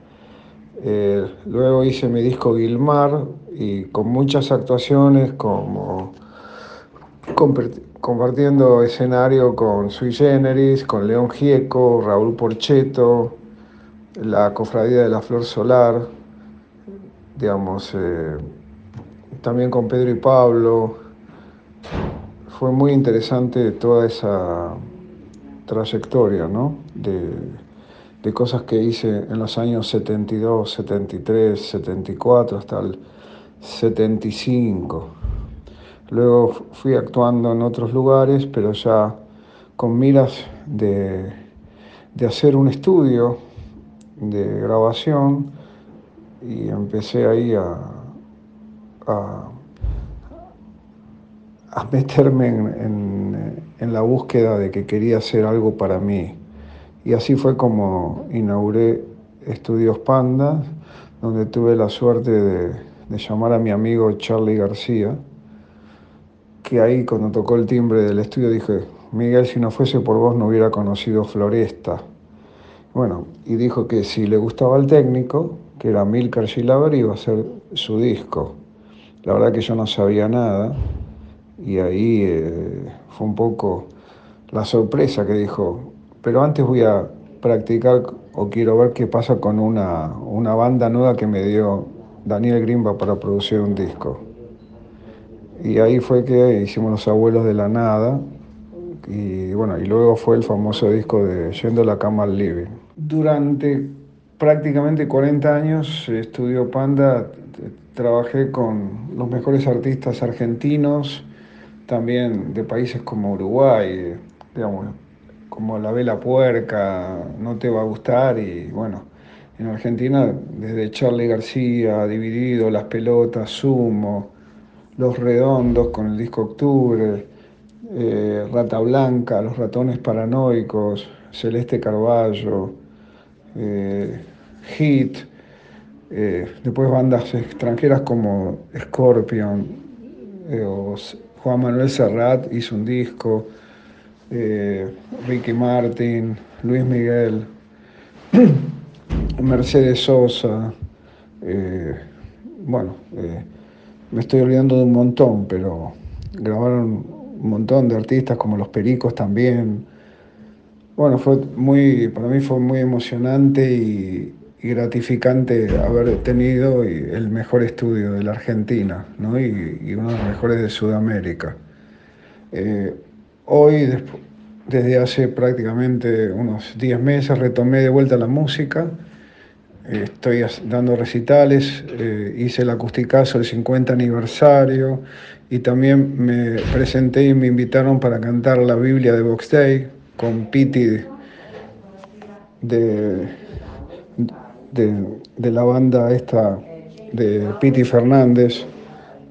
Eh, luego hice mi disco Gilmar y con muchas actuaciones como compart- compartiendo escenario con Sui Generis, con León Gieco, Raúl Porcheto, la Cofradía de la Flor Solar, digamos, eh, también con Pedro y Pablo. Fue muy interesante toda esa trayectoria, ¿no? De, de cosas que hice en los años 72, 73, 74 hasta el 75. Luego fu- fui actuando en otros lugares, pero ya con miras de, de hacer un estudio de grabación y empecé ahí a, a, a meterme en- en la búsqueda de que quería hacer algo para mí. Y así fue como inauguré Estudios Panda, donde tuve la suerte de, llamar a mi amigo Charlie García, que ahí cuando tocó el timbre del estudio dije, Miguel, si no fuese por vos no hubiera conocido Floresta. Bueno, y dijo que si le gustaba el técnico, que era Milker Gilaber, iba a ser su disco. La verdad que yo no sabía nada, y ahí eh, fue un poco la sorpresa que dijo, pero antes voy a practicar o quiero ver qué pasa con una, una banda nueva que me dio Daniel Grimba para producir un disco. Y ahí fue que hicimos Los Abuelos de la Nada, y bueno, y luego fue el famoso disco de Yendo la cama al living. Durante prácticamente 40 años estudió Panda, trabajé con los mejores artistas argentinos, también de países como Uruguay, digamos, como La Vela Puerca, No Te Va a Gustar, y bueno, en Argentina desde Charlie García, Dividido, Las Pelotas, Sumo, Los Redondos con el disco Octubre, eh, Rata Blanca, Los Ratones Paranoicos, Celeste Carballo, eh, Hit, eh, después bandas extranjeras como Scorpion, o Juan Manuel Serrat hizo un disco, Ricky Martin, Luis Miguel, Mercedes Sosa, bueno, me estoy olvidando de un montón, pero grabaron un montón de artistas como Los Pericos también. Bueno, fue muy, para mí fue muy emocionante y, gratificante haber tenido el mejor estudio de la Argentina ¿no? y, uno de los mejores de Sudamérica. Eh, hoy, desde hace prácticamente unos 10 meses, retomé de vuelta la música estoy dando recitales, eh, hice el acusticazo del 50 aniversario y también me presenté y me invitaron para cantar la Biblia de Box Day con Piti de, de, la banda esta de Piti Fernández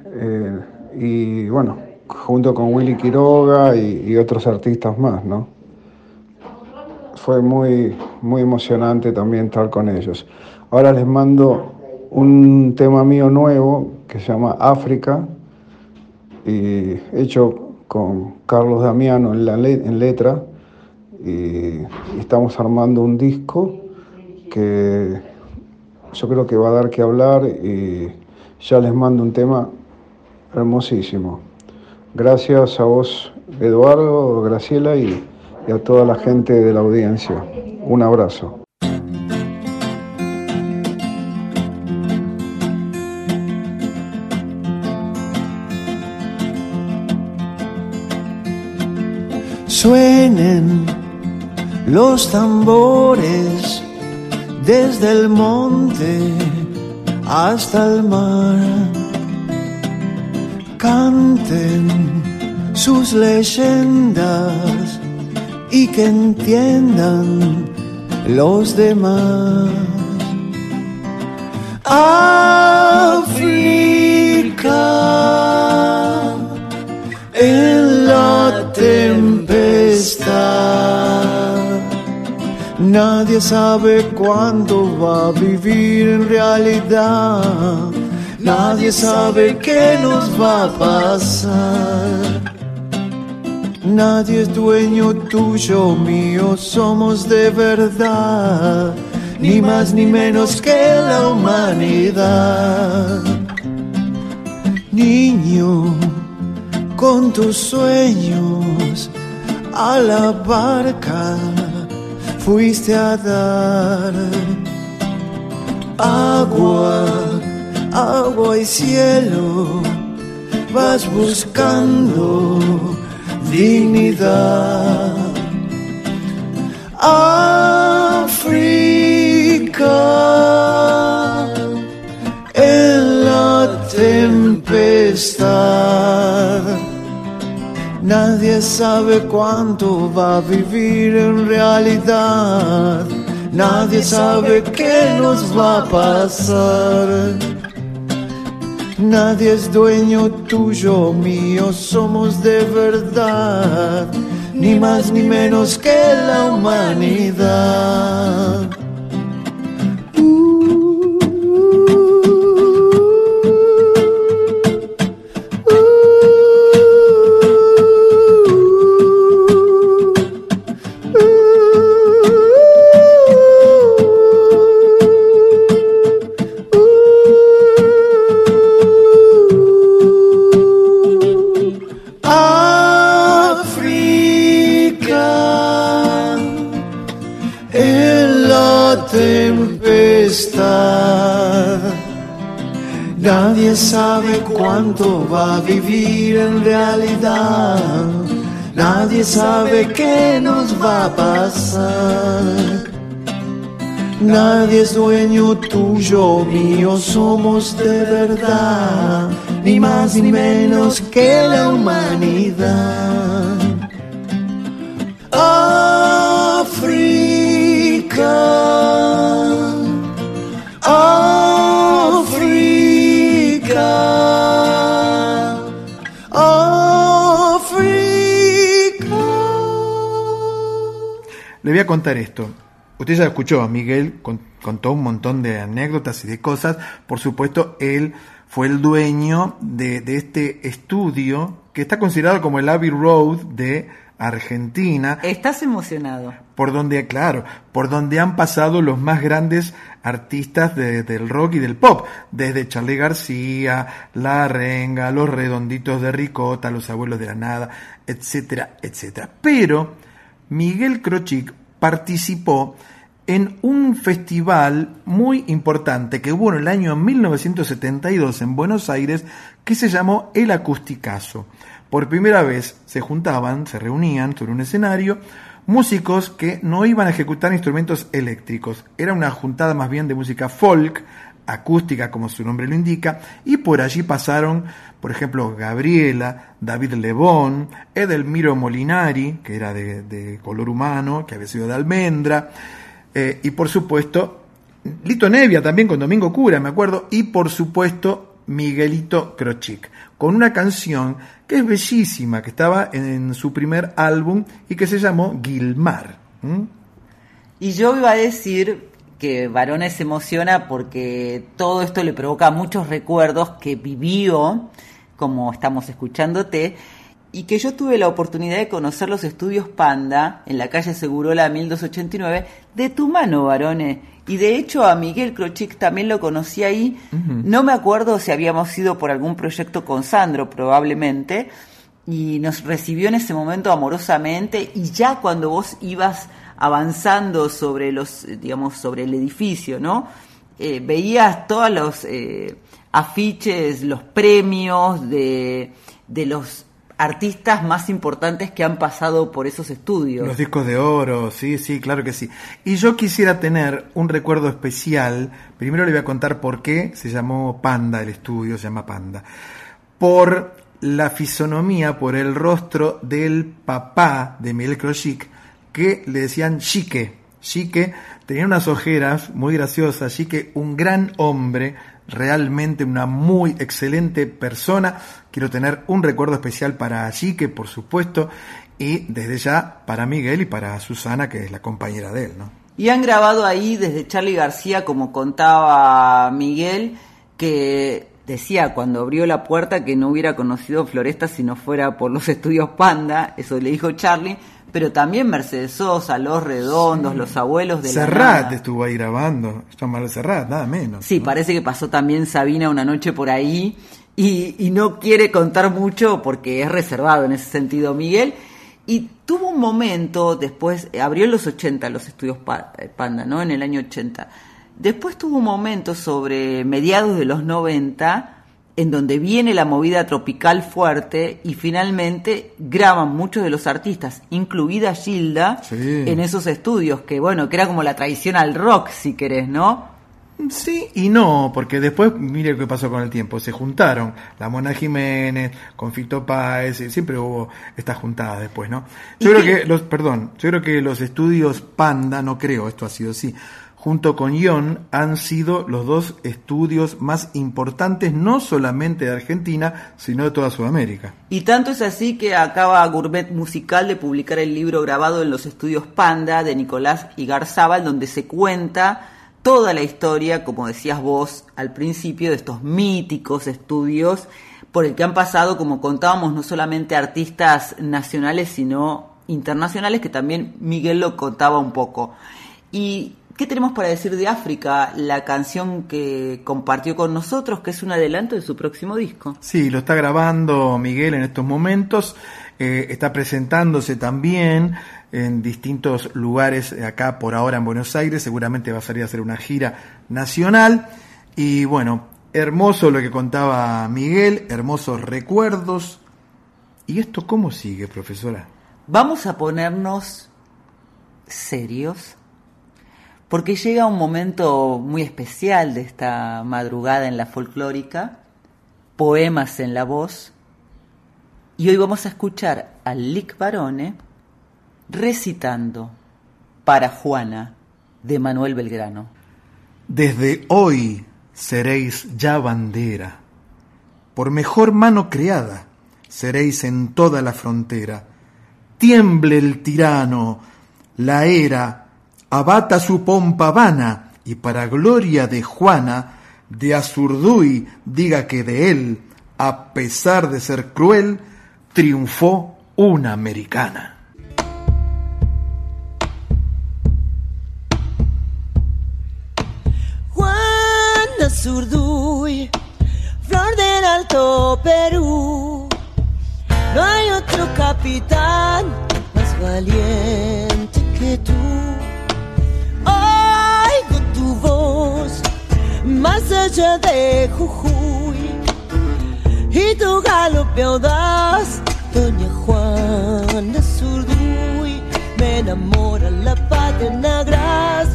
eh, y bueno, junto con Willy Quiroga y, otros artistas más, ¿no? fue muy, muy emocionante también estar con ellos. Ahora les mando un tema mío nuevo que se llama África, y hecho con Carlos Damiano en letra, y, estamos armando un disco que yo creo que va a dar que hablar y ya les mando un tema hermosísimo. Gracias a vos, Eduardo, Graciela y a toda la gente de la audiencia. Un abrazo. Suenen los tambores desde el monte hasta el mar. Canten sus leyendas y que entiendan los demás. África en la tempestad. Nadie sabe cuándo va a vivir en realidad. Nadie sabe qué nos va a pasar. Nadie es dueño tuyo, mío, somos de verdad, ni más ni menos que la humanidad. Niño, con tus sueños a la barca fuiste a dar agua, agua y cielo, vas buscando dignidad. África Nadie sabe cuánto va a vivir en realidad. Nadie sabe qué nos va a pasar Nadie es dueño tuyo, mío, somos de verdad, ni más ni menos que la humanidad. Va a vivir en realidad. Nadie sabe qué nos va a pasar. Nadie es dueño tuyo, mío, somos de verdad, ni más ni menos que la humanidad. África, Le voy a contar esto. Usted ya escuchó a Miguel, con- contó un montón de anécdotas y de cosas. Por supuesto, él fue el dueño de, de este estudio que está considerado como el Abbey Road de Argentina. ¿Estás emocionado? por donde, claro, por donde han pasado los más grandes artistas de- del rock y del pop, desde Charlie García, La Renga, Los Redonditos de Ricota, Los Abuelos de la Nada, etcétera, etcétera. Pero Miguel Crochic participó en un festival muy importante que hubo en el año 1972 en Buenos Aires que se llamó El Acusticazo. Por primera vez se juntaban, se reunían sobre un escenario músicos que no iban a ejecutar instrumentos eléctricos. Era una juntada más bien de música folk, acústica como su nombre lo indica, y por allí pasaron, por ejemplo, Gabriela, David Lebón, Edelmiro Molinari, que era de, color humano, que había sido de almendra, eh, y por supuesto, Lito Nevia también con Domingo Cura, me acuerdo, y por supuesto Miguelito Crochic, con una canción que es bellísima, que estaba en su primer álbum y que se llamó Gilmar. Y yo iba a decir que Varones se emociona porque todo esto le provoca muchos recuerdos que vivió, como estamos escuchándote, y que yo tuve la oportunidad de conocer los estudios Panda en la calle Segurola 1289 de tu mano, Varones. Y de hecho a Miguel Crochic también lo conocí ahí. No me acuerdo si habíamos ido por algún proyecto con Sandro, probablemente, y nos recibió en ese momento amorosamente y ya cuando vos ibas avanzando sobre los digamos sobre el edificio no Eh, veías todos los eh, afiches los premios de, de los artistas más importantes que han pasado por esos estudios Los discos de oro, sí, sí, claro que sí. Y yo quisiera tener un recuerdo especial. Primero le voy a contar por qué se llamó Panda, el estudio se llama Panda. Por la fisonomía, por el rostro del papá de Miguel Crochic, que le decían Chique. Chique tenía unas ojeras muy graciosas, Chique, un gran hombre, realmente una muy excelente persona. Quiero tener un recuerdo especial para Chique, por supuesto, y desde ya para Miguel y para Susana, que es la compañera de él, ¿no? Y han grabado ahí desde Charlie García, como contaba Miguel, que decía cuando abrió la puerta que no hubiera conocido Floresta si no fuera por los estudios Panda, eso le dijo Charlie, pero también Mercedes Sosa, Los Redondos, Los Abuelos de la Serrat Nada. estuvo ahí grabando, Jean-Marie Serrat, nada menos. Sí, parece que pasó también Sabina una noche por ahí y, y no quiere contar mucho porque es reservado en ese sentido Miguel. Y tuvo un momento, después, abrió en los 80 los estudios eh, Panda, ¿no? En el año 80. Después tuvo un momento sobre mediados de los 90 en donde viene la movida tropical fuerte y finalmente graban muchos de los artistas, incluida Gilda, Sí. en esos estudios, que bueno, que era como la tradición al rock, si querés, ¿no? Sí y no, porque después, mire lo que pasó con el tiempo, se juntaron la Mona Jiménez con Fito Páez, siempre hubo estas juntadas después, ¿no? Yo creo que los, perdón, yo creo que los estudios Panda, no creo, esto ha sido así, junto con Ion han sido los dos estudios más importantes, no solamente de Argentina, sino de toda Sudamérica. Y tanto es así que acaba Gourmet Musical de publicar el libro grabado en los estudios Panda de Nicolás Igarzábal, donde se cuenta toda la historia, como decías vos al principio, de estos míticos estudios por el que han pasado, como contábamos, no solamente artistas nacionales, sino internacionales, que también Miguel lo contaba un poco. ¿Y qué tenemos para decir de África? La canción que compartió con nosotros, que es un adelanto de su próximo disco. Sí, lo está grabando Miguel en estos momentos, eh, está presentándose también en distintos lugares acá por ahora en Buenos Aires, seguramente va a salir a hacer una gira nacional y bueno, Hermoso lo que contaba Miguel, hermosos recuerdos. ¿Y esto cómo sigue, profesora? Vamos a ponernos serios, porque llega un momento muy especial de esta madrugada en la folclórica, poemas en la voz, y hoy vamos a escuchar a Lick Barone recitando para Juana de Manuel Belgrano. Desde hoy seréis ya bandera, por mejor mano creada seréis en toda la frontera. Tiemble el tirano, la era, abata su pompa vana, y para gloria de Juana, de Azurduy diga que de él, a pesar de ser cruel, triunfó una americana. Juana Zurduy, flor del Alto Perú. No hay otro capitán más valiente más allá de Jujuy y tu galope audaz, doña Juana Zurduy. Me enamora la patria gras,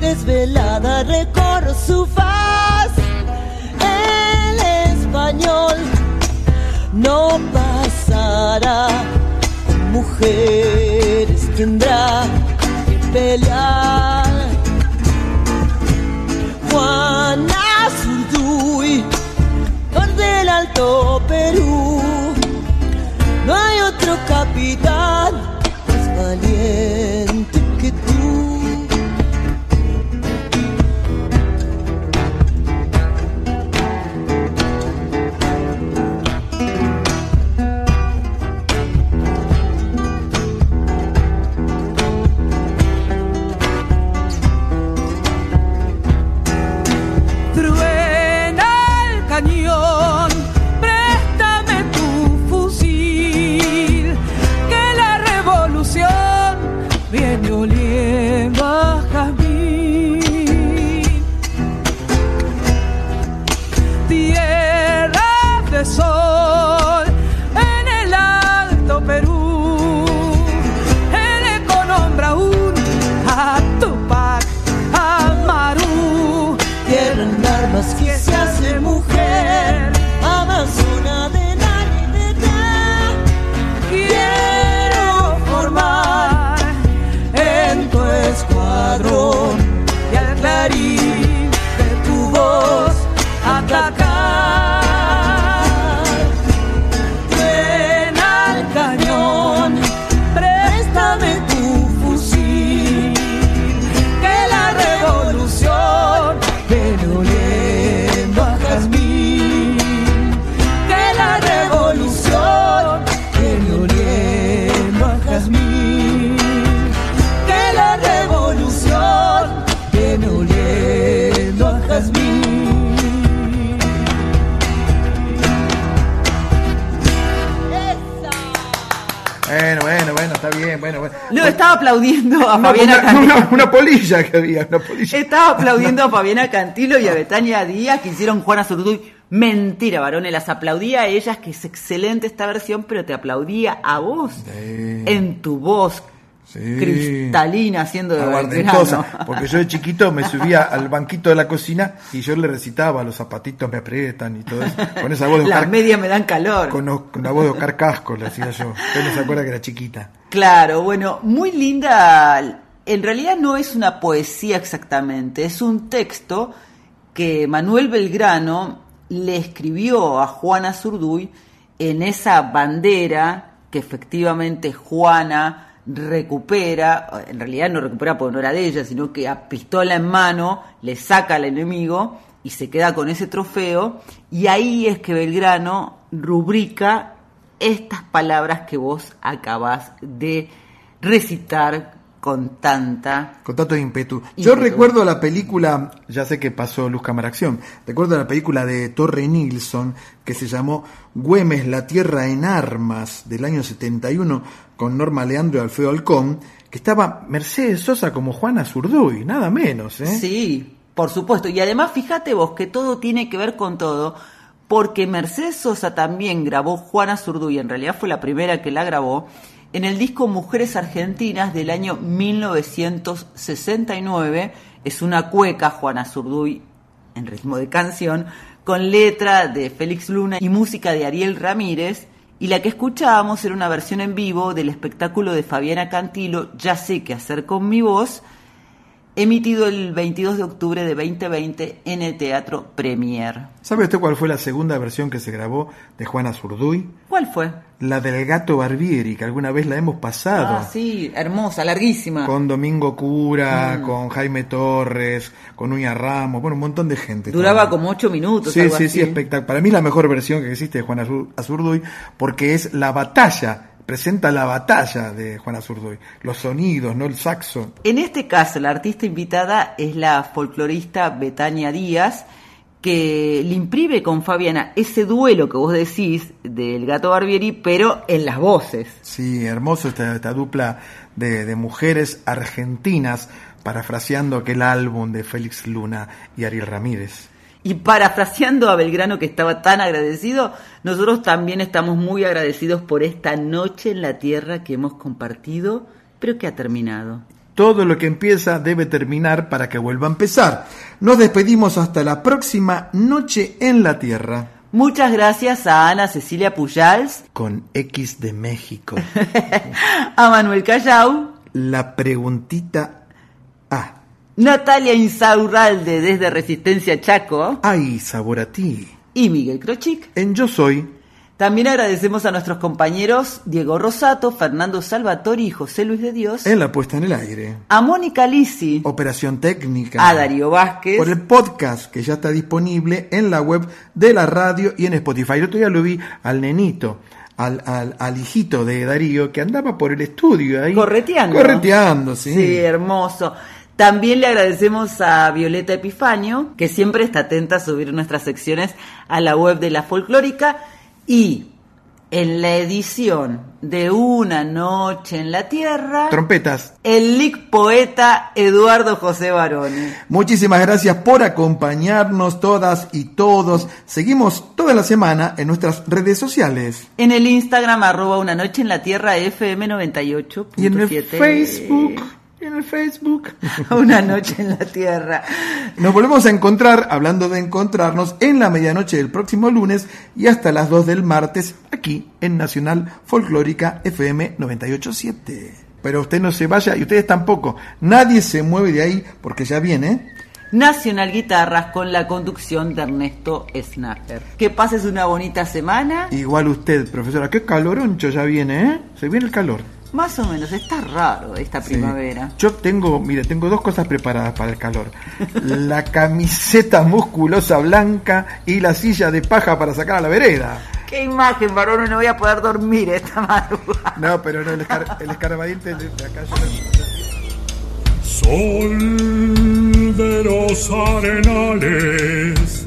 desvelada recorro su faz. El español no pasará, mujeres tendrá que pelear. Juana Zurduy, por del Alto Perú, no hay otro capitán más valiente que tú. No, estaba aplaudiendo a Fabiana una- Cantilo. una- una polilla que había, una polilla. Estaba aplaudiendo a Fabiana Cantilo y a Betania Díaz que hicieron Juana Zurduy. Mentira, varones, las aplaudía a ellas, que es excelente esta versión, pero te aplaudía a vos. En tu voz Sí. cristalina, haciendo de Belgrano. porque yo de chiquito me subía al banquito de la cocina y yo le recitaba, los zapatitos me aprietan y todo eso, con esa voz de Las medias me dan calor. con, con la voz de Oscar Casco, le decía yo. Usted no se acuerda que era chiquita. Claro, bueno, muy linda. En realidad no es una poesía exactamente, es un texto que Manuel Belgrano le escribió a Juana Zurduy en esa bandera que efectivamente Juana recupera, en realidad no recupera porque no era de ella, sino que a pistola en mano le saca al enemigo y se queda con ese trofeo, y ahí es que Belgrano rubrica estas palabras que vos acabás de recitar con tanta... Con tanto ímpetu. Yo recuerdo la película, ya sé que pasó Luz Cámara Acción, recuerdo la película de Torre Nilsson que se llamó Güemes, la tierra en armas, del año 71, con Norma Leandro y Alfredo Alcón, que estaba Mercedes Sosa como Juana Zurduy, nada menos, ¿eh? Sí, Por supuesto, y además fíjate vos que todo tiene que ver con todo, porque Mercedes Sosa también grabó Juana Zurduy, en realidad fue la primera que la grabó, en el disco Mujeres Argentinas del año 1969. Es una cueca, Juana Zurduy, en ritmo de canción, con letra de Félix Luna y música de Ariel Ramírez. Y la que escuchábamos era una versión en vivo del espectáculo de Fabiana Cantilo, Ya sé qué hacer con mi voz, emitido el 22 de octubre de 2020 en el Teatro Premier. ¿Sabe usted cuál fue la segunda versión que se grabó de Juana Zurduy? ¿Cuál fue? La del gato Barbieri, que alguna vez la hemos pasado. Ah, sí, hermosa, larguísima. Con Domingo Cura, Mm. con Jaime Torres, con Uña Ramos, bueno, un montón de gente. Duraba como ocho minutos. Sí, algo sí, así. sí, espectacular. Para mí la mejor versión que existe de Juana Azur- Azurduy porque es la batalla, presenta la batalla de Juana Azurduy. Los sonidos, no el saxo. En este caso, la artista invitada es la folclorista Betania Díaz, que le imprime con Fabiana ese duelo que vos decís del gato Barbieri, pero en las voces. Sí, hermoso esta, esta dupla de, de mujeres argentinas, parafraseando aquel álbum de Félix Luna y Ariel Ramírez. Y parafraseando a Belgrano que estaba tan agradecido, nosotros también estamos muy agradecidos por esta noche en la tierra que hemos compartido, pero que ha terminado. Todo lo que empieza debe terminar para que vuelva a empezar. Nos despedimos hasta la próxima Noche en la Tierra. Muchas gracias a Ana Cecilia Pujals, Con X de México. a Manuel Callao, La preguntita. Natalia Insaurralde desde Resistencia Chaco Ay, sabor a ti. y Miguel Crochic. En Yo Soy. También agradecemos a nuestros compañeros Diego Rosato, Fernando Salvatori y José Luis de Dios, En la puesta en el aire. a Mónica Lisi, Operación técnica. a Darío Vázquez, Por el podcast que ya está disponible en la web de la radio y en Spotify. El otro día lo vi al nenito, al, al, al hijito de Darío, que andaba por el estudio ahí. correteando. Correteando, sí. Sí, hermoso. También le agradecemos a Violeta Epifanio, que siempre está atenta a subir nuestras secciones a la web de la folclórica. Y en la edición de Una Noche en la Tierra, Trompetas. el lic poeta Eduardo José Barone. Muchísimas gracias por acompañarnos todas y todos. Seguimos toda la semana en nuestras redes sociales. En el Instagram, arroba Una Noche en la Tierra, FM98.7. Y en el Facebook. En el Facebook. Una Noche en la Tierra. Nos volvemos a encontrar, hablando de encontrarnos, en la medianoche del próximo lunes y hasta las 2 del martes aquí en Nacional Folclórica FM 987. Pero usted no se vaya y ustedes tampoco. Nadie se mueve de ahí porque ya viene. Nacional Guitarras con la conducción de Ernesto Snapper. Que pases una bonita semana. Igual usted, profesora. Qué caloroncho ya viene, ¿eh? Se viene el calor. Más o menos, está raro esta Sí. primavera. Yo tengo, mire, tengo dos cosas preparadas para el calor. La camiseta musculosa blanca y la silla de paja para sacar a la vereda. Qué imagen, varón, no voy a poder dormir esta madrugada. No, pero no, el, escar, el escarbadiente de de acá yo Sol de los arenales,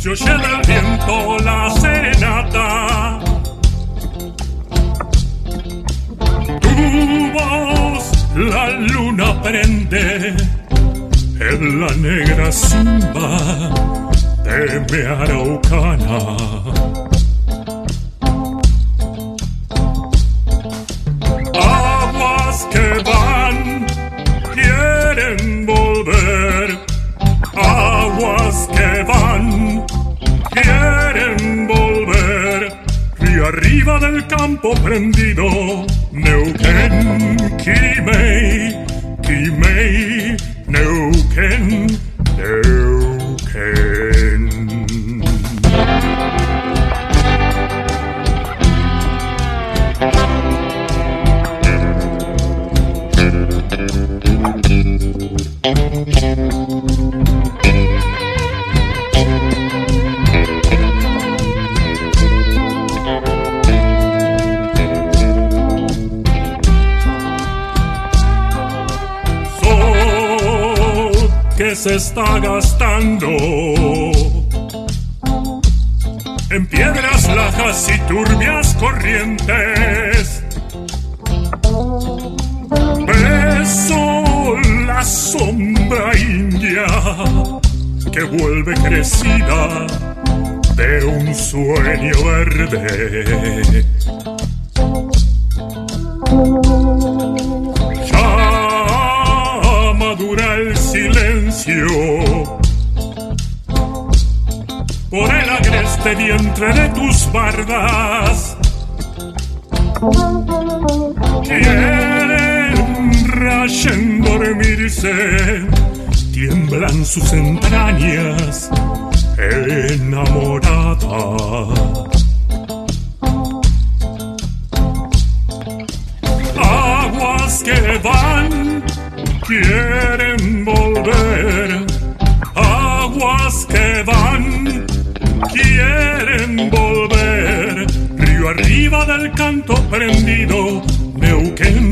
se oye del viento la serenata. Tu voz la luna prende en la negra simba de mi araucana campo prendido, Neuquén, Quimei, en piedras lajas y turbias corrientes. Beso la sombra india que vuelve crecida de un sueño verde. Ya madura el silencio agreste vientre de tus bardas. Quieren rayen dormirse, tiemblan sus entrañas enamorada. Aguas que van, quieren del canto prendido, Neuquén,